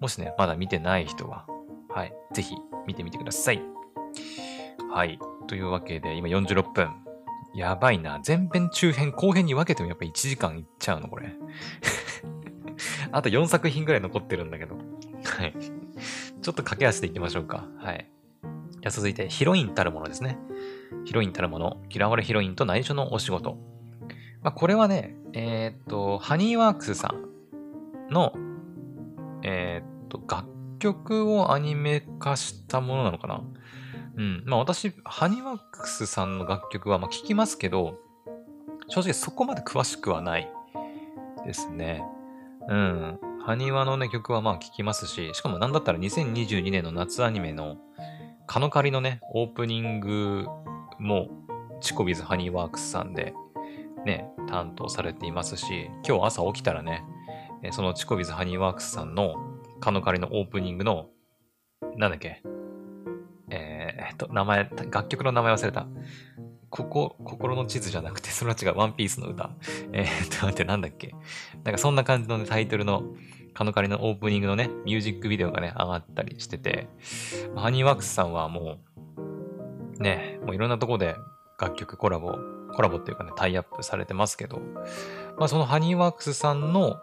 もしね、まだ見てない人は、はい、ぜひ見てみてください。はい。というわけで、今46分。やばいな。前編、中編、後編に分けてもやっぱ1時間いっちゃうの、これ。あと4作品ぐらい残ってるんだけど。はい。ちょっと駆け足でいきましょうか。はい。じゃあ続いて、ヒロインたるものですね。ヒロインたるもの、嫌われヒロインと内緒のお仕事。まあ、これはね、えー、っと、ハニーワークスさんの、えー、っと、楽曲をアニメ化したものなのかなうん。まあ私、ハニワックスさんの楽曲はまあ聞きますけど、正直そこまで詳しくはないですね。うん。ハニワのね、曲はまあ聞きますし、しかもなんだったら2022年の夏アニメのカノカリのね、オープニングもチコビズハニーワークスさんでね、担当されていますし、今日朝起きたらね、そのチコビズハニーワークスさんのカノカリのオープニングの、なんだっけ、えー、っと、名前、楽曲の名前忘れた。ここ、心の地図じゃなくて、それは違う、ワンピースの歌。えー、っと、待って、なんだっけ。なんかそんな感じの、ね、タイトルの、カノカリのオープニングのね、ミュージックビデオがね、上がったりしてて、ハニーワークスさんはもう、ね、もういろんなとこで楽曲コラボ、コラボっていうかね、タイアップされてますけど、まあそのハニーワークスさんの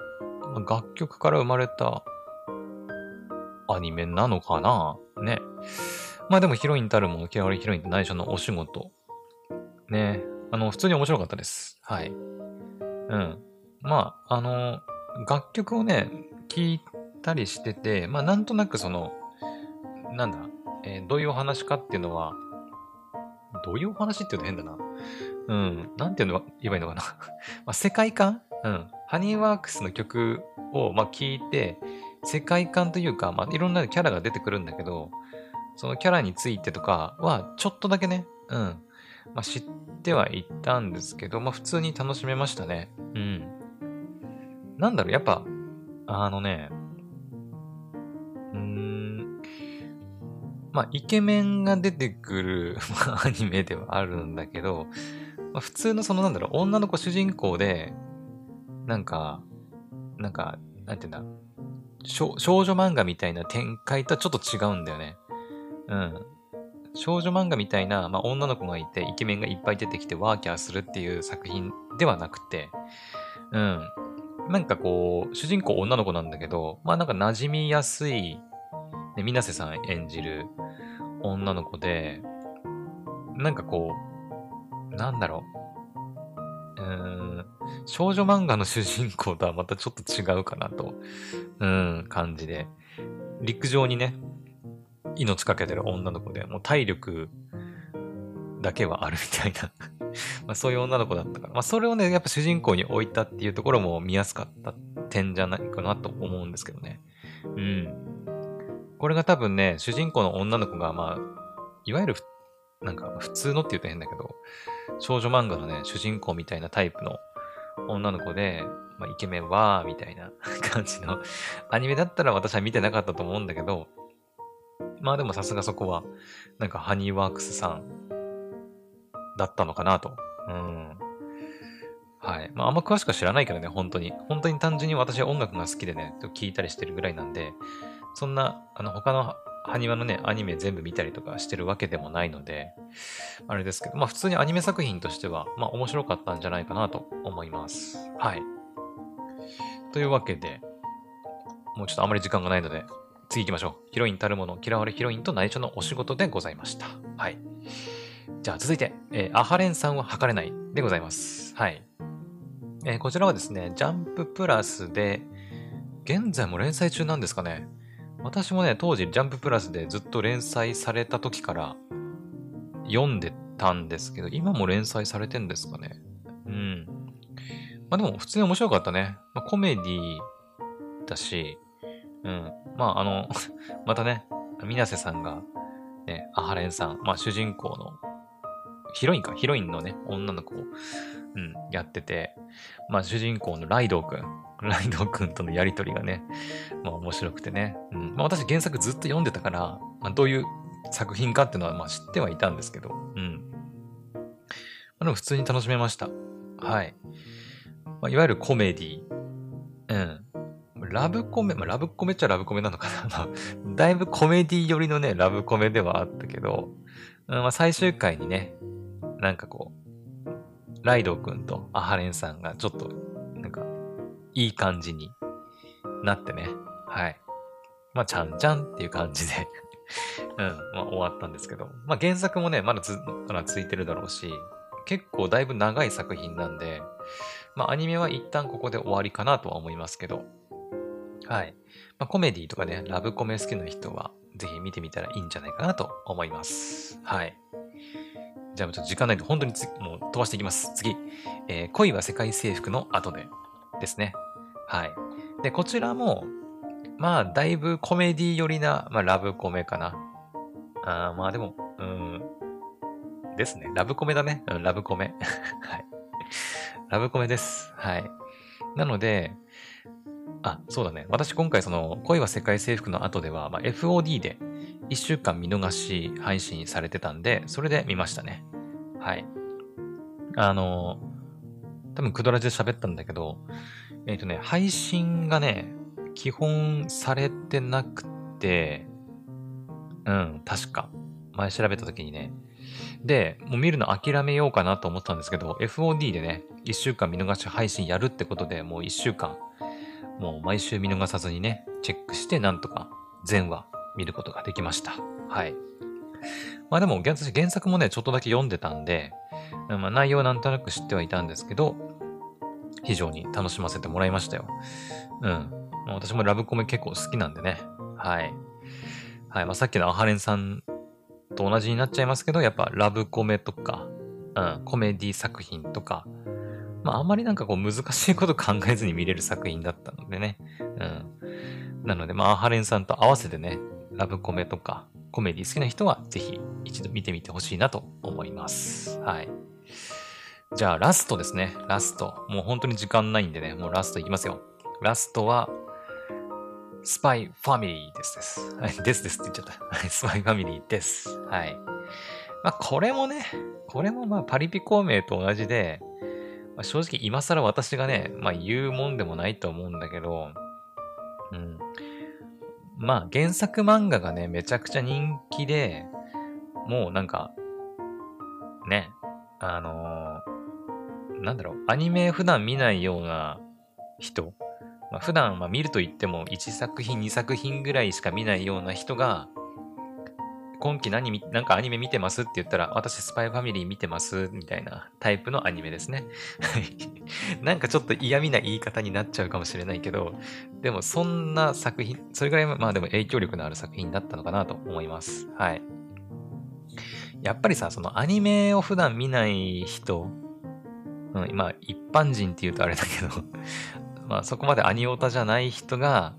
楽曲から生まれたアニメなのかな？ね。まあでもヒロインたるもの、嫌われヒロインと内緒のお仕事。ね。あの、普通に面白かったです。はい。うん。まあ、あの、楽曲をね、聞いたりしてて、まあなんとなくその、なんだ、えー、どういうお話かっていうのは、どういうお話っていうの変だな。うん。なんていうの言えばいいのかな。まあ、世界観？うん。ハニーワークスの曲を、まあ、聞いて、世界観というか、まあ、いろんなキャラが出てくるんだけど、そのキャラについてとかは、ちょっとだけね、うん、まあ、知ってはいたんですけど、まあ、普通に楽しめましたね。うん。なんだろう、やっぱ、あのね、うーん、まあ、イケメンが出てくる、まあ、アニメではあるんだけど、まあ、普通のそのなんだろう、女の子主人公で、なんか、なんか、なんていうんだ、少女漫画みたいな展開とはちょっと違うんだよね。うん。少女漫画みたいな、まあ、女の子がいて、イケメンがいっぱい出てきてワーキャーするっていう作品ではなくて、うん。なんかこう、主人公女の子なんだけど、まあなんか馴染みやすい、ね、水瀬さん演じる女の子で、なんかこう、なんだろう。うーん、少女漫画の主人公とはまたちょっと違うかなと、うん、感じで。陸上にね、命かけてる女の子で、もう体力だけはあるみたいな まあそういう女の子だったから。まあそれをね、やっぱ主人公に置いたっていうところも見やすかった点じゃないかなと思うんですけどね。うん。これが多分ね、主人公の女の子が、まあ、いわゆる、なんか普通のって言うと変だけど、少女漫画のね、主人公みたいなタイプの女の子で、まあ、イケメンは、みたいな 感じの アニメだったら私は見てなかったと思うんだけど、まあでもさすがそこは、なんかハニーワークスさんだったのかなと。うん。はい。まああんま詳しくは知らないけどね、本当に。本当に単純に私は音楽が好きでね、聴いたりしてるぐらいなんで、そんな、あの、他のハニワのね、アニメ全部見たりとかしてるわけでもないので、あれですけど、まあ普通にアニメ作品としては、まあ面白かったんじゃないかなと思います。はい。というわけで、もうちょっとあまり時間がないので、次行きましょう。ヒロインたるもの、嫌われヒロインと内緒のお仕事でございました。はい。じゃあ続いて、えー、アハレンさんは測れないでございます。はい。えー、こちらはですね、ジャンププラスで、現在も連載中なんですかね。私もね、当時ジャンププラスでずっと連載された時から読んでたんですけど、今も連載されてんですかね。うん。まあでも普通に面白かったね。まあ、コメディだし、うん。まああの またね、水瀬さんが、ね、アハレンさん、まあ主人公のヒロインか、ヒロインのね、女の子を、うん、やってて、まあ主人公のライドウくん、ライドウくんとのやりとりがね、まあ面白くてね、うん、まあ私原作ずっと読んでたから、まあどういう作品かっていうのはまあ知ってはいたんですけど、うん。まあでも普通に楽しめました。はい。まあ、いわゆるコメディ。うん。ラブコメ、まあ、ラブコメっちゃラブコメなのかな。だいぶコメディ寄りのね、ラブコメではあったけど、うん、まあ、最終回にね、なんかこう、ライドウ君とアハレンさんがちょっと、なんか、いい感じになってね。はい。まあ、ちゃんちゃんっていう感じで うん、まあ、終わったんですけど。まあ、原作もね、まだず、まだついてるだろうし、結構だいぶ長い作品なんで、まあ、アニメは一旦ここで終わりかなとは思いますけど、はい。まあ、コメディとかね、ラブコメ好きな人は、ぜひ見てみたらいいんじゃないかなと思います。はい。じゃあちょっと時間ないと本当に、もう飛ばしていきます。次。えー、恋は世界征服の後でですね。はい。で、こちらも、まあ、だいぶコメディ寄りな、まあ、ラブコメかな。あまあでも、うん、ですね。ラブコメだね。うん、ラブコメ。はい。ラブコメです。はい。なので、あ、そうだね。私今回その、恋は世界征服の後では、まあ、FOD で1週間見逃し配信されてたんで、それで見ましたね。はい。あの、多分クドラジで喋ったんだけど、えっ、ー、とね、配信がね、基本されてなくて、うん、確か。前調べた時にね。で、もう見るの諦めようかなと思ったんですけど、FOD でね、1週間見逃し配信やるってことで、もう1週間、もう毎週見逃さずにね、チェックして、なんとか全話見ることができました。はい。まあでも、私原作もね、ちょっとだけ読んでたんで、まあ、内容はなんとなく知ってはいたんですけど、非常に楽しませてもらいましたよ。うん。まあ、私もラブコメ結構好きなんでね。はい。はい。まあ、さっきのアハレンさんと同じになっちゃいますけど、やっぱラブコメとか、うん、コメディ作品とか、まあ、あんまりなんかこう難しいこと考えずに見れる作品だったのでね。うん。なので、まあ、ハレンさんと合わせてね、ラブコメとか、コメディ好きな人はぜひ一度見てみてほしいなと思います。はい。じゃあ、ラストですね。ラスト。もう本当に時間ないんでね、もうラストいきますよ。ラストは、スパイファミリーですです。はい、ですですって言っちゃった。はい、スパイファミリーです。はい。まあ、これもね、これもまあ、パリピ孔明と同じで、まあ、正直今更私がね、まあ、言うもんでもないと思うんだけど、うん。まあ原作漫画がね、めちゃくちゃ人気で、もうなんか、ね、あのー、なんだろう、アニメ普段見ないような人、まあ、普段まあ見ると言っても1作品2作品ぐらいしか見ないような人が、今期何なんかアニメ見てますって言ったら、私スパイファミリー見てますみたいなタイプのアニメですね。はい。なんかちょっと嫌味な言い方になっちゃうかもしれないけど、でもそんな作品、それぐらいまあでも影響力のある作品だったのかなと思います。はい。やっぱりさ、そのアニメを普段見ない人、うん、まあ一般人って言うとあれだけど まあそこまでアニオタじゃない人が、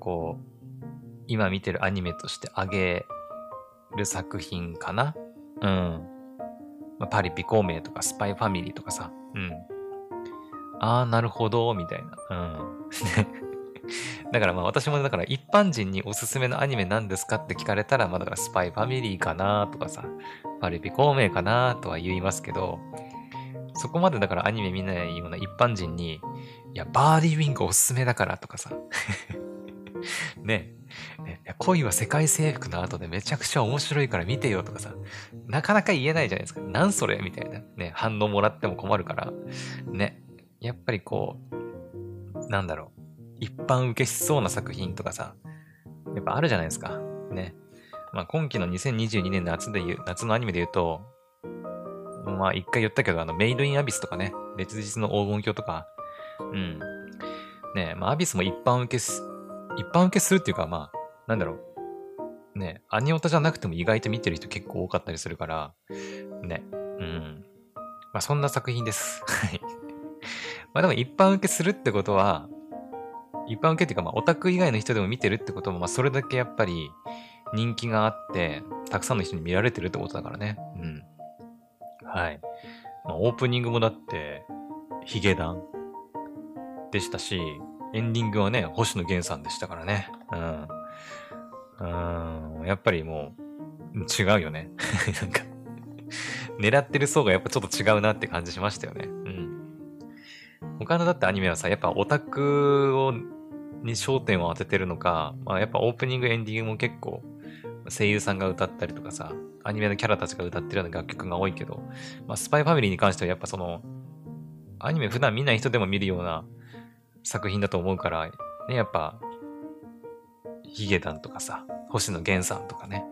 こう、今見てるアニメとしてあげる作品かな。うん。まあ、パリピ孔明とかスパイファミリーとかさ。うん。ああ、なるほど、みたいな。うん。だからまあ私もだから一般人におすすめのアニメなんですか？って聞かれたら、まあだからスパイファミリーかなとかさ、パリピ孔明かなとは言いますけど、そこまでだからアニメ見ないような一般人に、いや、バーディーウィングおすすめだからとかさ、ね、恋は世界征服の後でめちゃくちゃ面白いから見てよとかさ、なかなか言えないじゃないですか。なんそれみたいな。ね、反応もらっても困るから。ね。やっぱりこう、なんだろう。一般受けしそうな作品とかさ、やっぱあるじゃないですか。ね。まあ今期の2022年夏で言う、夏のアニメで言うと、まあ一回言ったけど、あの、メイドインアビスとかね、別日の黄金鏡とか、うん。ねまあアビスも一般受けす、一般受けするっていうか、まあ、なんだろう。ねアニオタじゃなくても意外と見てる人結構多かったりするから、ね。うん。まあそんな作品です。はい。まあでも一般受けするってことは、一般受けっていうか、まあオタク以外の人でも見てるってことも、まあそれだけやっぱり人気があって、たくさんの人に見られてるってことだからね。うん。はい。まあ、オープニングもだって、ヒゲダンでしたし、エンディングはね、星野源さんでしたからね。うん。うん、やっぱりもう、違うよね。なんか狙ってる層がやっぱちょっと違うなって感じしましたよね。うん。他のだってアニメはさ、やっぱオタクを、に焦点を当ててるのか、まあやっぱオープニング、エンディングも結構、声優さんが歌ったりとかさ、アニメのキャラたちが歌ってるような楽曲が多いけど、まあ、スパイファミリーに関してはやっぱその、アニメ普段見ない人でも見るような作品だと思うから、ね、やっぱ、ヒゲダンとかさ、星野源さんとかね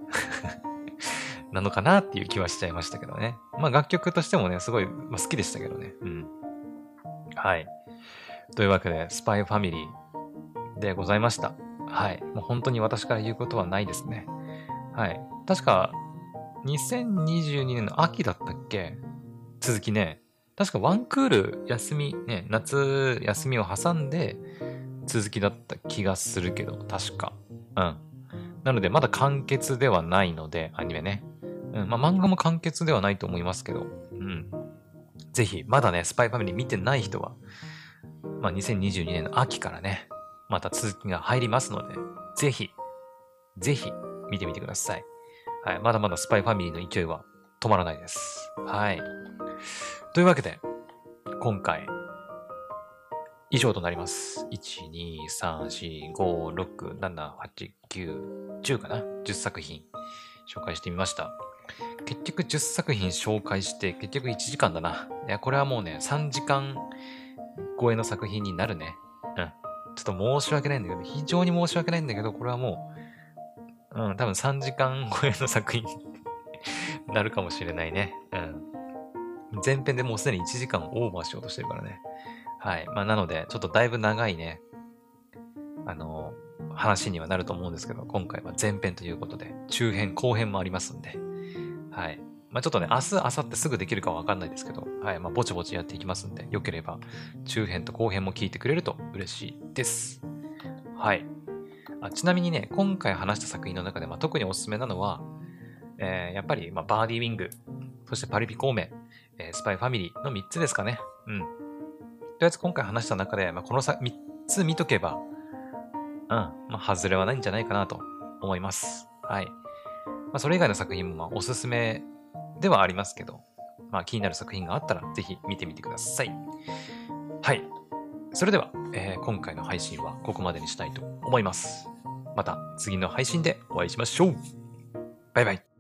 なのかなっていう気はしちゃいましたけどね。まあ楽曲としてもね、すごい、まあ、好きでしたけどね。うん。はい。というわけで、スパイファミリーでございました。はい。もう本当に私から言うことはないですね。はい。確か、2022年の秋だったっけ？続きね。確かワンクール休み、ね、夏休みを挟んで続きだった気がするけど、確か。うん。なので、まだ完結ではないので、アニメね。うん。まあ、漫画も完結ではないと思いますけど、うん。ぜひ、まだね、スパイファミリー見てない人は、まあ、2022年の秋からね、また続きが入りますので、ぜひ、ぜひ、見てみてください。はい。まだまだスパイファミリーの勢いは止まらないです。はい。というわけで、今回、以上となります。1、2、3、4、5、6、7、8、9、10かな ?10 作品紹介してみました。結局10作品紹介して、結局1時間だな。いや、これはもうね、3時間超えの作品になるね。うん。ちょっと申し訳ないんだけど、非常に申し訳ないんだけど、これはもう、うん、多分3時間超えの作品になるかもしれないね。うん。前編でもうすでに1時間オーバーしようとしてるからね。はい。まあ、なので、ちょっとだいぶ長いね、あの、話にはなると思うんですけど、今回は前編ということで、中編、後編もありますんで、はい。まあ、ちょっとね、明日、明後日すぐできるかわかんないですけど、はい。まあ、ぼちぼちやっていきますんで、よければ、中編と後編も聞いてくれると嬉しいです。はい。あちなみにね、今回話した作品の中で、まあ、特におすすめなのは、えー、やっぱり、まあ、バーディーウィング、そしてパリピ孔明、えー、スパイファミリーの3つですかね。うん。とりあえず今回話した中で、まあ、この3つ見とけば、うん、まあ、外れはないんじゃないかなと思います。はい。まあ、それ以外の作品も、まあ、おすすめではありますけど、まあ、気になる作品があったら、ぜひ見てみてください。はい。それでは、えー、今回の配信はここまでにしたいと思います。また次の配信でお会いしましょう。バイバイ。